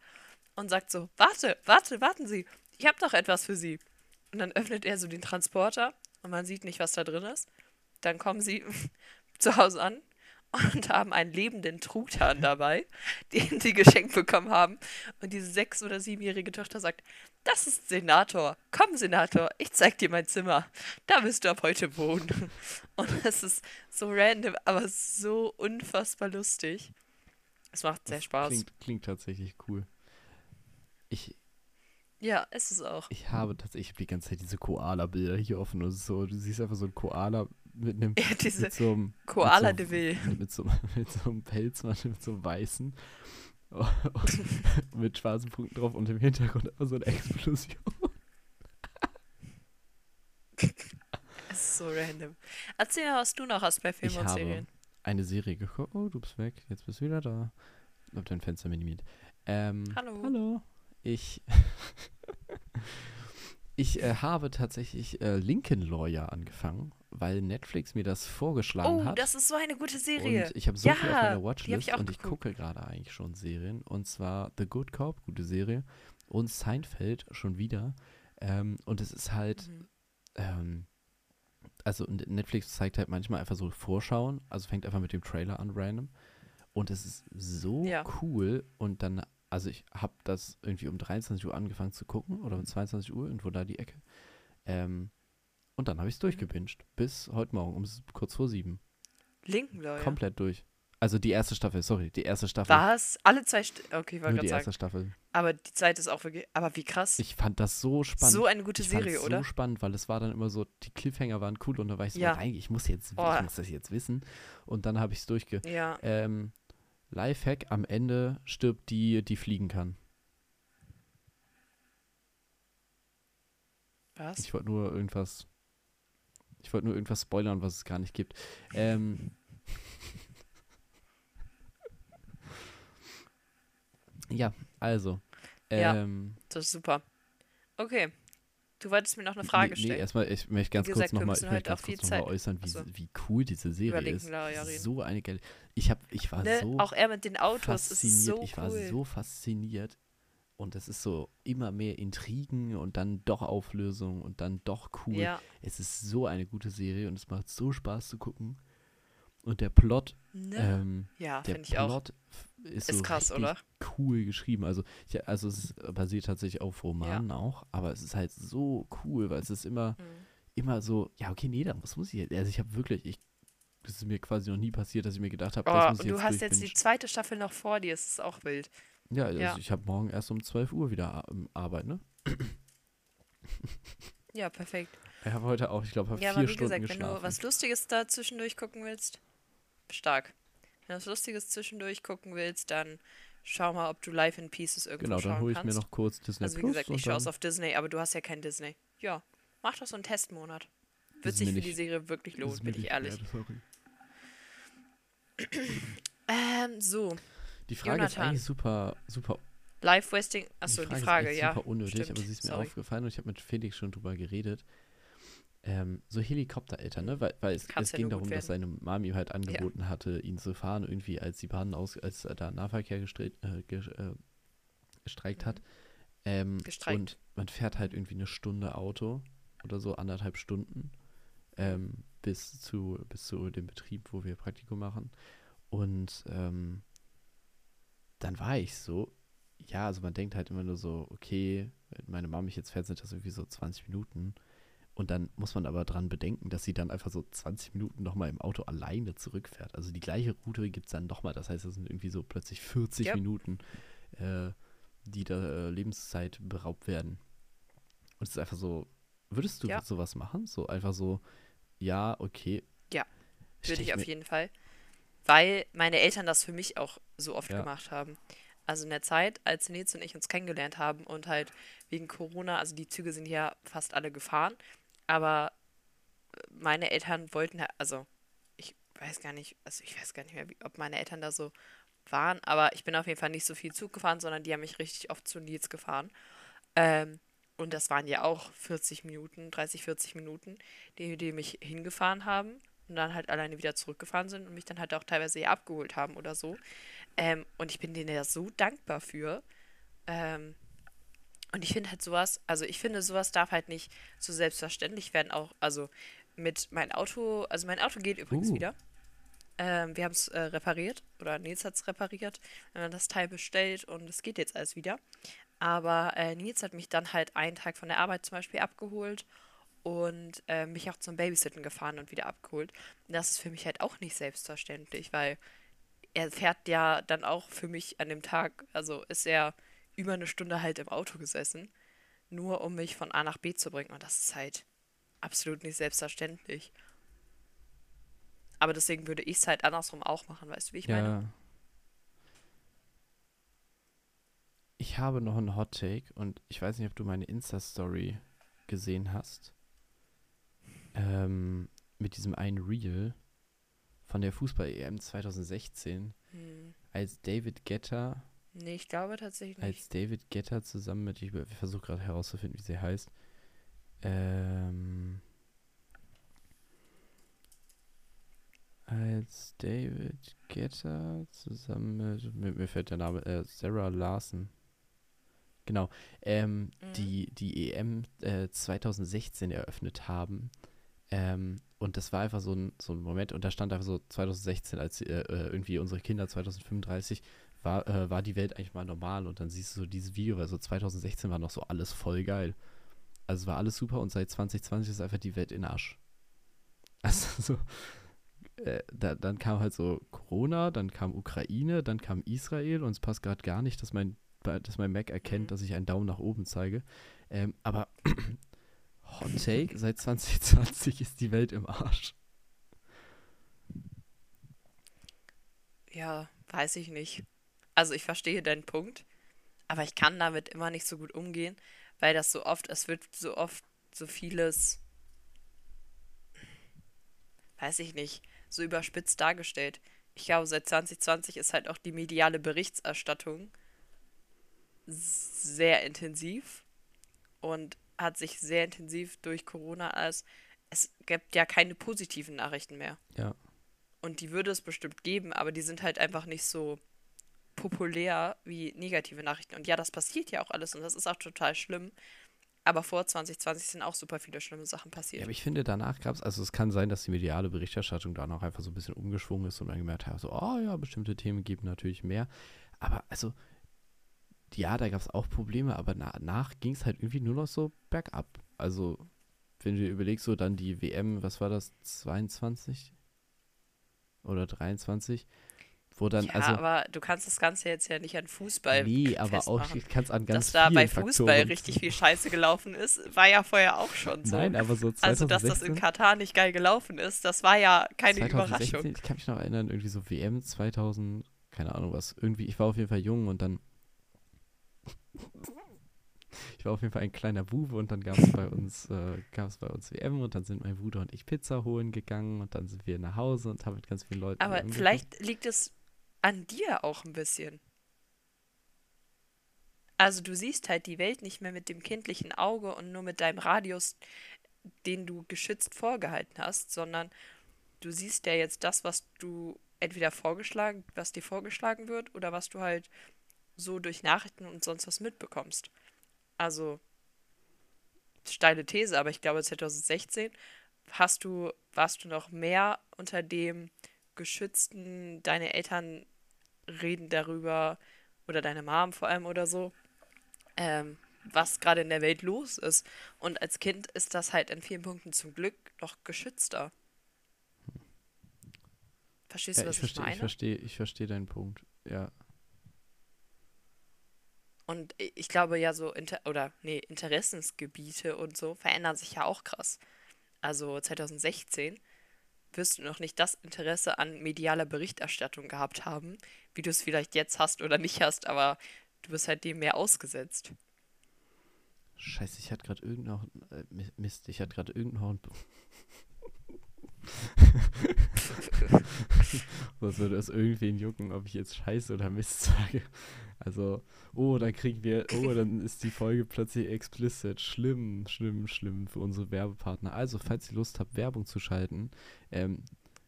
und sagt so: Warte, warte, warten Sie, ich habe doch etwas für Sie. Und dann öffnet er so den Transporter und man sieht nicht, was da drin ist. Dann kommen sie (laughs) zu Hause an und haben einen lebenden Truthahn dabei, den sie geschenkt bekommen haben. Und diese sechs- oder siebenjährige Tochter sagt, das ist Senator. Komm, Senator, ich zeig dir mein Zimmer. Da wirst du ab heute wohnen. (laughs) Und es ist so random, aber so unfassbar lustig. Es macht sehr Das Spaß. Klingt, klingt tatsächlich cool. Ich, Ja, ist es auch. ich habe tatsächlich ich hab die ganze Zeit diese Koala-Bilder hier offen und so, du siehst einfach so einen Koala mit einem (laughs) Ja, diese mit so einem Koala mit so, de Vil. mit, so, (laughs) mit so einem Pelzmantel, (laughs) mit so einem weißen mit schwarzen Punkten drauf und im Hintergrund einfach so eine Explosion. Es ist so random. Erzähl mal, was du noch hast bei Filmen Ich und habe Serien. eine Serie geguckt. Oh, du bist weg. Jetzt bist du wieder da. Hab dein Fenster minimiert. Ähm, Hallo. Hallo. Ich. Ich äh, habe tatsächlich äh, Lincoln Lawyer angefangen, weil Netflix mir das vorgeschlagen Oh, hat. das ist so eine gute Serie. Und ich habe so viel auf Ja, meiner Watchlist ich und ich geguckt. gucke gerade eigentlich schon Serien. Und zwar The Good Cop, gute Serie. Und Seinfeld schon wieder. Ähm, und es ist halt, Mhm. ähm, also Netflix zeigt halt manchmal einfach so Vorschauen. Also fängt einfach mit dem Trailer an, random. Und es ist so Ja. cool. Und dann, also ich habe das irgendwie um 23 Uhr angefangen zu gucken oder um 22 Uhr, irgendwo da die Ecke. Ähm, und dann habe ich es durchgebinged. Bis heute Morgen um kurz vor sieben. Linken Lawyer. Komplett durch. Also die erste Staffel, sorry, die erste Staffel. Was? Alle zwei St Okay, ich wollte Nur gerade die sagen. erste Staffel. Aber die zweite ist auch wirklich. Aber wie krass. Ich fand das so spannend. so eine gute ich Serie, oder? so spannend, weil es war dann immer so, die Cliffhanger waren cool und da war ich so, Ja. nein, ich muss jetzt, Oh. ich muss das jetzt wissen. Und dann habe ich es durchge... ja. Ähm, Lifehack, am Ende stirbt die, die fliegen kann. Was? Ich wollte nur irgendwas. Ich wollte nur irgendwas spoilern, was es gar nicht gibt. Ähm. (laughs) ja, also. Ja. Ähm, Das ist super. Okay. Du wolltest mir noch eine Frage nee, nee, stellen. erstmal, ich möchte ganz kurz gesagt, wir nochmal kurz noch äußern, wie, Achso. wie cool diese Serie ist. So eine geile. Ich, hab, ich war ne? so auch er mit den Autos ist fasziniert. so ich cool. war so fasziniert. Und es ist so immer mehr Intrigen und dann doch Auflösung und dann doch cool. Ja. Es ist so eine gute Serie und es macht so Spaß zu gucken. Und der Plot, Ne? ähm, ja, der. Plot ist, Ist so krass, oder? cool geschrieben. Also, ich, also es basiert tatsächlich auf Romanen auch, aber es ist halt so cool, weil es ist immer, Mhm. immer so, ja, okay, nee, das muss ich jetzt. Also ich habe wirklich, ich, das ist mir quasi noch nie passiert, dass ich mir gedacht habe, das Oh, muss ich und du jetzt hast jetzt die zweite Staffel noch vor dir. Das ist auch wild. Ja, also ja. ich habe morgen erst um 12 Uhr wieder ähm, Arbeit, ne? (clears throat) Ja, perfekt. Ich habe heute auch, ich glaube, Ja, vier aber wie Stunden gesagt, wenn geschlafen. du was Lustiges da zwischendurch gucken willst, stark. Wenn du was Lustiges zwischendurch gucken willst, dann schau mal, ob du Live in Pieces irgendwo genau, dann schauen hole ich mir noch kurz Disney also wie Plus gesagt, ich schaue es dann auf Disney, aber du hast ja kein Disney. Ja, mach doch so einen Testmonat. Wird sich für die nicht- Serie wirklich lohnen, bin ich ehrlich. wert. (clears throat) Ähm, so. Die Frage ist Jonathan. eigentlich super, super Live-Wasting. Achso, die Frage, ist echt ja. super unnötig, stimmt, aber sie ist mir sorry. aufgefallen und ich habe mit Felix schon drüber geredet. Ähm, so Helikoptereltern, ne? Weil, weil es, es ja ging darum, dass seine Mami halt angeboten hatte, ihn zu fahren, irgendwie als die Bahn aus, als äh, da Nahverkehr gestre äh, äh, gestreikt hat. Ähm, Mhm. Gestreikt. Und man fährt halt irgendwie eine Stunde Auto oder so, anderthalb Stunden ähm, bis, zu, bis zu dem Betrieb, wo wir Praktikum machen. Und ähm, dann war ich so, ja, also man denkt halt immer nur so, okay, wenn meine Mama mich jetzt fährt, sind das irgendwie so 20 Minuten. Und dann muss man aber dran bedenken, dass sie dann einfach so 20 Minuten nochmal im Auto alleine zurückfährt. Also die gleiche Route gibt es dann nochmal. Das heißt, das sind irgendwie so plötzlich 40 Ja. Minuten, äh, die der äh, Lebenszeit beraubt werden. Und es ist einfach so, würdest du Ja. sowas machen? So einfach so, ja, okay. Ja, Würde ich auf jeden Fall. Weil meine Eltern das für mich auch so oft Ja. gemacht haben. Also in der Zeit, als Nils und ich uns kennengelernt haben und halt wegen Corona, also die Züge sind ja fast alle gefahren, aber meine Eltern wollten, halt- also ich weiß gar nicht, also ich weiß gar nicht mehr, wie, ob meine Eltern da so waren, aber ich bin auf jeden Fall nicht so viel Zug gefahren, sondern die haben mich richtig oft zu Nils gefahren. Ähm, und das waren ja auch 40 Minuten, 30, 40 Minuten, die, die mich hingefahren haben und dann halt alleine wieder zurückgefahren sind und mich dann halt auch teilweise hier abgeholt haben oder so. Ähm, und ich bin denen ja so dankbar für. Ähm, und ich finde halt sowas, also ich finde, sowas darf halt nicht so selbstverständlich werden, auch, also mit mein Auto, also mein Auto geht übrigens Uh. wieder. Ähm, wir haben es äh, repariert, oder Nils hat es repariert, äh, das Teil bestellt und es geht jetzt alles wieder. Aber äh, Nils hat mich dann halt einen Tag von der Arbeit zum Beispiel abgeholt und äh, mich auch zum Babysitten gefahren und wieder abgeholt. Und das ist für mich halt auch nicht selbstverständlich, weil er fährt ja dann auch für mich an dem Tag, also ist er über eine Stunde halt im Auto gesessen, nur um mich von A nach B zu bringen. Und das ist halt absolut nicht selbstverständlich. Aber deswegen würde ich es halt andersrum auch machen, weißt du, wie ich meine? ja. Ich habe noch einen Hot Take und ich weiß nicht, ob du meine Insta-Story gesehen hast. Ähm, mit diesem einen Reel von der Fußball-EM 2016, Hm. als David Guetta, Nee, ich glaube tatsächlich nicht. als David Guetta zusammen mit, ich versuche gerade herauszufinden, wie sie heißt, Ähm, als David Guetta zusammen mit, mir, mir fällt der Name, äh, Sarah Larson. Genau, ähm, Mhm. die, die EM äh, 2016 eröffnet haben. Ähm, und das war einfach so ein, so ein Moment, und da stand einfach so 2016, als äh, äh, irgendwie unsere Kinder 2035 war, äh, war die Welt eigentlich mal normal und dann siehst du so dieses Video, weil so 2016 war noch so alles voll geil. Also es war alles super und seit 2020 ist einfach die Welt in Arsch. (laughs) Also so, äh, da, dann kam halt so Corona, dann kam Ukraine, dann kam Israel und es passt gerade gar nicht, dass mein, dass mein Mac erkennt, Mhm. dass ich einen Daumen nach oben zeige. Ähm, aber Hot Take, seit 2020 ist die Welt im Arsch. Ja, weiß ich nicht. Also ich verstehe deinen Punkt, aber ich kann damit immer nicht so gut umgehen, weil das so oft, es wird so oft so vieles, weiß ich nicht, so überspitzt dargestellt. Ich glaube, seit 2020 ist halt auch die mediale Berichterstattung sehr intensiv und hat sich sehr intensiv durch Corona als es gibt ja keine positiven Nachrichten mehr. Ja. Und die würde es bestimmt geben, aber die sind halt einfach nicht so populär wie negative Nachrichten. Und ja, das passiert ja auch alles und das ist auch total schlimm. Aber vor 2020 sind auch super viele schlimme Sachen Ja, passiert. aber ich finde, danach gab es, also es kann sein, dass die mediale Berichterstattung dann auch einfach so ein bisschen umgeschwungen ist und man gemerkt hat, so, oh ja, bestimmte Themen geben natürlich mehr. Aber also, ja, da gab es auch Probleme, aber na, danach ging es halt irgendwie nur noch so bergab. Also, wenn du überlegst, so dann die WM, was war das, 22 oder 23, wo dann, ja, also, aber du kannst das Ganze jetzt ja nicht an Fußball nee, aber auch, ich kann es an ganz Dass da bei Fußball Faktoren- richtig viel Scheiße gelaufen ist, war ja vorher auch schon so. Nein, aber so 2016, also, dass das in Katar nicht geil gelaufen ist, das war ja keine 2016, Überraschung. Ich kann mich noch erinnern, irgendwie so WM 2000, keine Ahnung was. Irgendwie, ich war auf jeden Fall jung und dann. Ich war auf jeden Fall ein kleiner Bube und dann gab es bei uns, äh, gab es bei uns WM und dann sind mein Bruder und ich Pizza holen gegangen und dann sind wir nach Hause und haben mit ganz vielen Leuten. Aber WM geguckt. vielleicht liegt es an dir auch ein bisschen. Also du siehst halt die Welt nicht mehr mit dem kindlichen Auge und nur mit deinem Radius, den du geschützt vorgehalten hast, sondern du siehst ja jetzt das, was du entweder vorgeschlagen, was dir vorgeschlagen wird oder was du halt so durch Nachrichten und sonst was mitbekommst. Also steile These, aber ich glaube 2016 hast du warst du noch mehr unter dem geschützten, deine Eltern reden darüber oder deine Mom vor allem oder so, ähm, was gerade in der Welt los ist. Und als Kind ist das halt in vielen Punkten zum Glück noch geschützter. Verstehst Ja, du, was ich ich, verstehe, ich meine? verstehe, ich verstehe deinen Punkt. Ja. Und ich glaube ja so, Inter oder nee, Interessensgebiete und so verändern sich ja auch krass. Also 2016 wirst du noch nicht das Interesse an medialer Berichterstattung gehabt haben, wie du es vielleicht jetzt hast oder nicht hast, aber du bist halt dem mehr ausgesetzt. Scheiße, ich hatte gerade irgendein äh, Mi- Mist, ich hatte gerade irgendein Horn. (laughs) (laughs) Was würde es irgendwen jucken, ob ich jetzt Scheiße oder Mist sage? Also, oh, dann kriegen wir, oh, dann ist die Folge plötzlich explicit. Schlimm, schlimm, schlimm für unsere Werbepartner. Also, falls ihr Lust habt, Werbung zu schalten, ähm,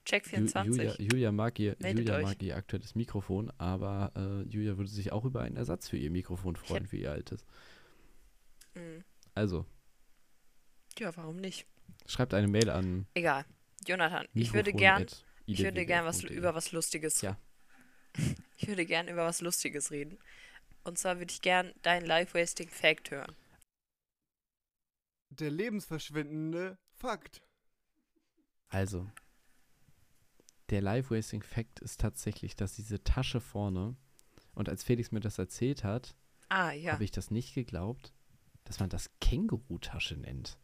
Check Ju- 24. Julia, Julia, mag ihr, Meldet Julia euch. mag ihr aktuelles Mikrofon, aber äh, Julia würde sich auch über einen Ersatz für ihr Mikrofon freuen, für ihr altes. Mhm. Also, Ja, warum nicht? schreibt eine Mail an Egal. Jonathan, ich würde mikrofon gern, ich würde gern was über was Lustiges. Tja. (laughs) Ich würde gern über was Lustiges reden. Und zwar würde ich gern deinen Life-Wasting Fact hören. Der lebensverschwindende Fakt. Also, der Life-Wasting-Fact ist tatsächlich, dass diese Tasche vorne, und als Felix mir das erzählt hat, Ah, ja. habe ich das nicht geglaubt, dass man das Känguru-Tasche nennt.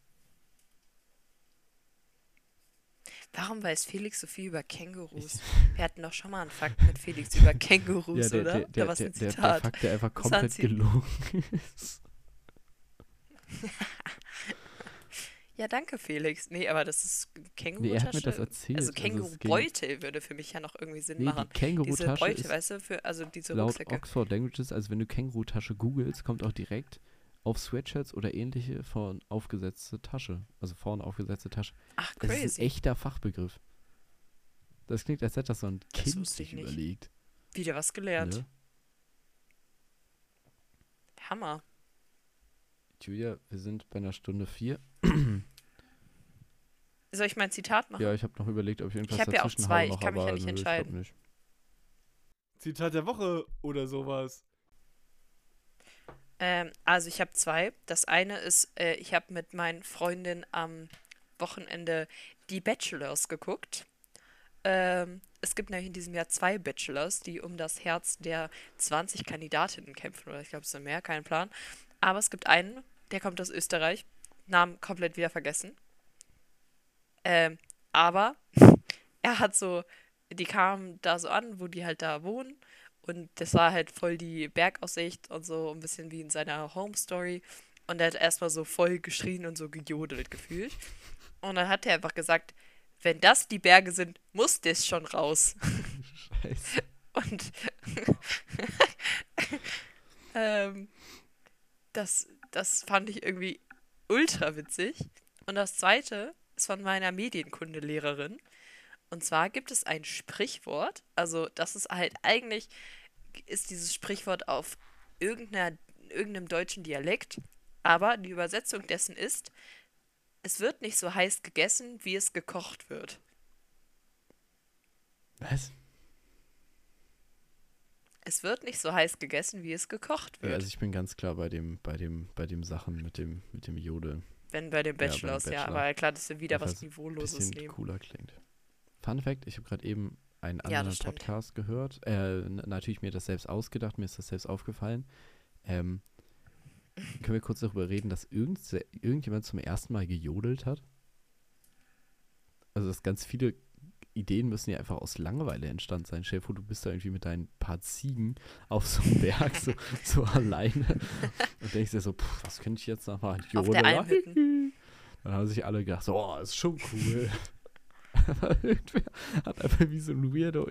Warum weiß Felix so viel über Kängurus? (laughs) Wir hatten doch schon mal einen Fakt mit Felix über Kängurus, der, oder? der, der, da war ein der, der Zitat. Fakt, der einfach komplett gelogen ist. (laughs) ja, danke, Felix. Nee, aber das ist Kängurutasche. Nee, er hat mir das erzählt. Also ging- Kängurubeutel würde für mich ja noch irgendwie Sinn Nee, machen. die Diese Känguru-Tasche ist weißt du, für, also diese laut Rucksäcke. Oxford Languages, also wenn du Känguru-Tasche googelst, kommt auch direkt auf Sweatshirts oder ähnliche von aufgesetzte Tasche. Also vorne aufgesetzte Tasche. Ach, Das ist ein crazy. echter Fachbegriff. Das klingt, als hätte das so ein Das Kind sich ich nicht. überlegt. Wieder was gelernt. Ne? Hammer. Julia, wir sind bei einer Stunde vier. Soll ich mein Zitat machen? Ja, ich habe noch überlegt, ob ich irgendwas hab ja auch dazwischen zwei, haue ich noch, kann mich ja nicht ich entscheiden. nicht. Zitat der Woche oder sowas. Ähm, also ich habe zwei. Das eine ist, äh, ich habe mit meinen Freundinnen am Wochenende die Bachelors geguckt. Ähm, es gibt nämlich in diesem Jahr zwei Bachelors, die um das Herz der 20 Kandidatinnen kämpfen. Oder ich glaube, es sind mehr, kein Plan. Aber es gibt einen, der kommt aus Österreich. Namen komplett wieder vergessen. Ähm, aber (laughs) er hat so, die kamen da so an, wo die halt da wohnen. Und das war halt voll die Bergaussicht und so ein bisschen wie in seiner Home Story. Und er hat erstmal so voll geschrien und so gejodelt gefühlt. Und dann hat er einfach gesagt, wenn das die Berge sind, muss das schon raus. (laughs) Scheiße. Und (laughs) ähm, das, das fand ich irgendwie ultra witzig. Und das zweite ist von meiner Medienkundelehrerin. Und zwar gibt es ein Sprichwort. Also, das ist halt eigentlich, ist dieses Sprichwort auf irgendeiner, irgendeinem deutschen Dialekt. Aber die Übersetzung dessen ist, es wird nicht so heiß gegessen, wie es gekocht wird. Was? Es wird nicht so heiß gegessen, wie es gekocht Ja, wird. also ich bin ganz klar bei dem, bei dem, bei dem Sachen mit dem, mit dem Jodeln. Wenn bei dem Bachelors, ja, Bachelor. aber klar, dass wir wieder Einfach was Niveauloses nehmen. cooler klingt. Fun Fact, ich habe gerade eben einen Ja, anderen stimmt. Podcast gehört. Äh, natürlich mir das selbst ausgedacht, mir ist das selbst aufgefallen. Ähm, können wir kurz darüber reden, dass irgend, irgendjemand zum ersten Mal gejodelt hat? Also, dass ganz viele Ideen müssen ja einfach aus Langeweile entstanden sein. Stell dir vor, du bist da irgendwie mit deinen paar Ziegen auf so einem Berg so, (laughs) so alleine und denkst dir so, pff, was könnte ich jetzt noch machen? Auf der Jodel, Almhütten. dann haben sich alle gedacht, so, oh, ist schon cool. (laughs) Aber irgendwer hat einfach wie so ein Weirdo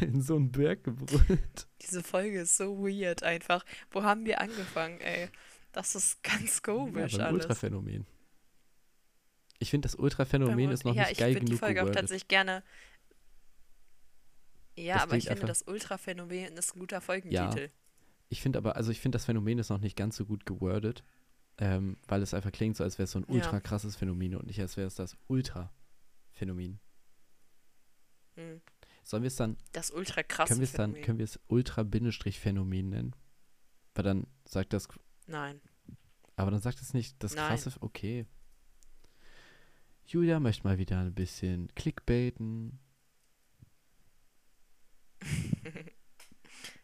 in so einen Berg gebrüllt. Diese Folge ist so weird einfach. Wo haben wir angefangen, ey? Das ist ganz komisch ja, alles. Ultraphänomen. Ich finde, das Ultraphänomen ist noch ja, nicht ich geil würde die genug Folge auch tatsächlich gerne. Ja, Das aber ich finde, das Ultraphänomen ist ein guter Folgentitel. Ich finde aber, also ich finde, das Phänomen ist noch nicht ganz so gut gewordet, ähm, weil es einfach klingt so, als wäre es so ein Ja. ultra krasses Phänomen und nicht als wäre es das Ultra-Phänomen. Hm. Sollen wir es dann, Das ultra krasse können wir es dann, Phänomen. können wir es Ultra-Phänomen nennen? Weil dann sagt das, Nein. aber dann sagt es nicht das Nein. krasse, okay. Julia möchte mal wieder ein bisschen clickbaiten. (laughs)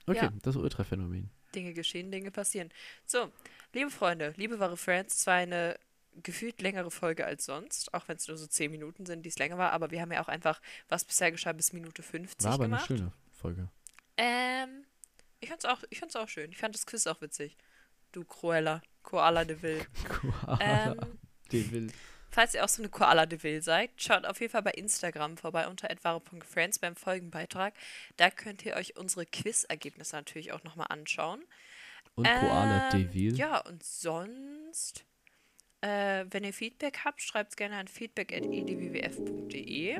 Okay, Ja. das Ultra-Phänomen. Dinge geschehen, Dinge passieren. So, liebe Freunde, liebe wahre Friends, zwar eine gefühlt längere Folge als sonst, auch wenn es nur so 10 Minuten sind, die es länger war, aber wir haben ja auch einfach, was bisher geschah, bis Minute 50 War aber gemacht. eine schöne Folge. Ähm, ich fand's auch, ich fand's auch schön. Ich fand das Quiz auch witzig. Du Koala, Koala de Vil. (laughs) Koala, Ähm, den will. falls ihr auch so eine Koala de Vil seid, schaut auf jeden Fall bei Instagram vorbei unter etware.friends beim Folgenbeitrag. Da könnt ihr euch unsere Quiz-Ergebnisse natürlich auch nochmal anschauen. Und Koala Ähm, Devil. Ja, und sonst, äh, wenn ihr Feedback habt, schreibt es gerne an feedback.edwwf.de.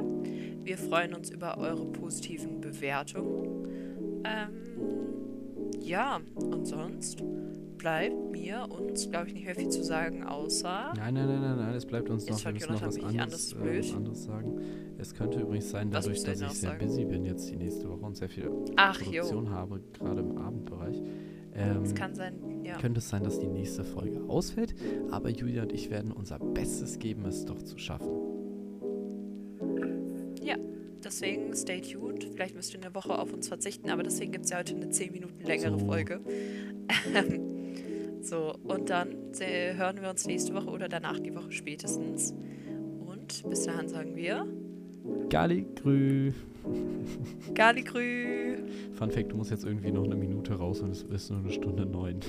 Wir freuen uns über eure positiven Bewertungen. Ähm, ja, und sonst bleibt mir uns, glaube ich, nicht mehr viel zu sagen, außer. Nein, nein, nein, nein, nein, es bleibt uns noch, wir müssen noch was anderes, äh, anderes sagen. Es könnte übrigens sein, dadurch, dass ich sehr sagen? busy bin jetzt die nächste Woche und sehr viel Ach, Produktion jo. habe, gerade im Abendbereich, Es ähm, kann sein, ja. könnte es sein, dass die nächste Folge ausfällt. Aber Julia und ich werden unser Bestes geben, es doch zu schaffen. Deswegen stay tuned. Vielleicht müsst ihr eine Woche auf uns verzichten, aber deswegen gibt es ja heute eine 10 Minuten längere So. Folge. (laughs) so, und dann hören wir uns nächste Woche oder danach die Woche spätestens. Und bis dahin sagen wir Galligrü. Galigrü. Fun Fact, du musst jetzt irgendwie noch eine Minute raus und es ist nur eine Stunde neun.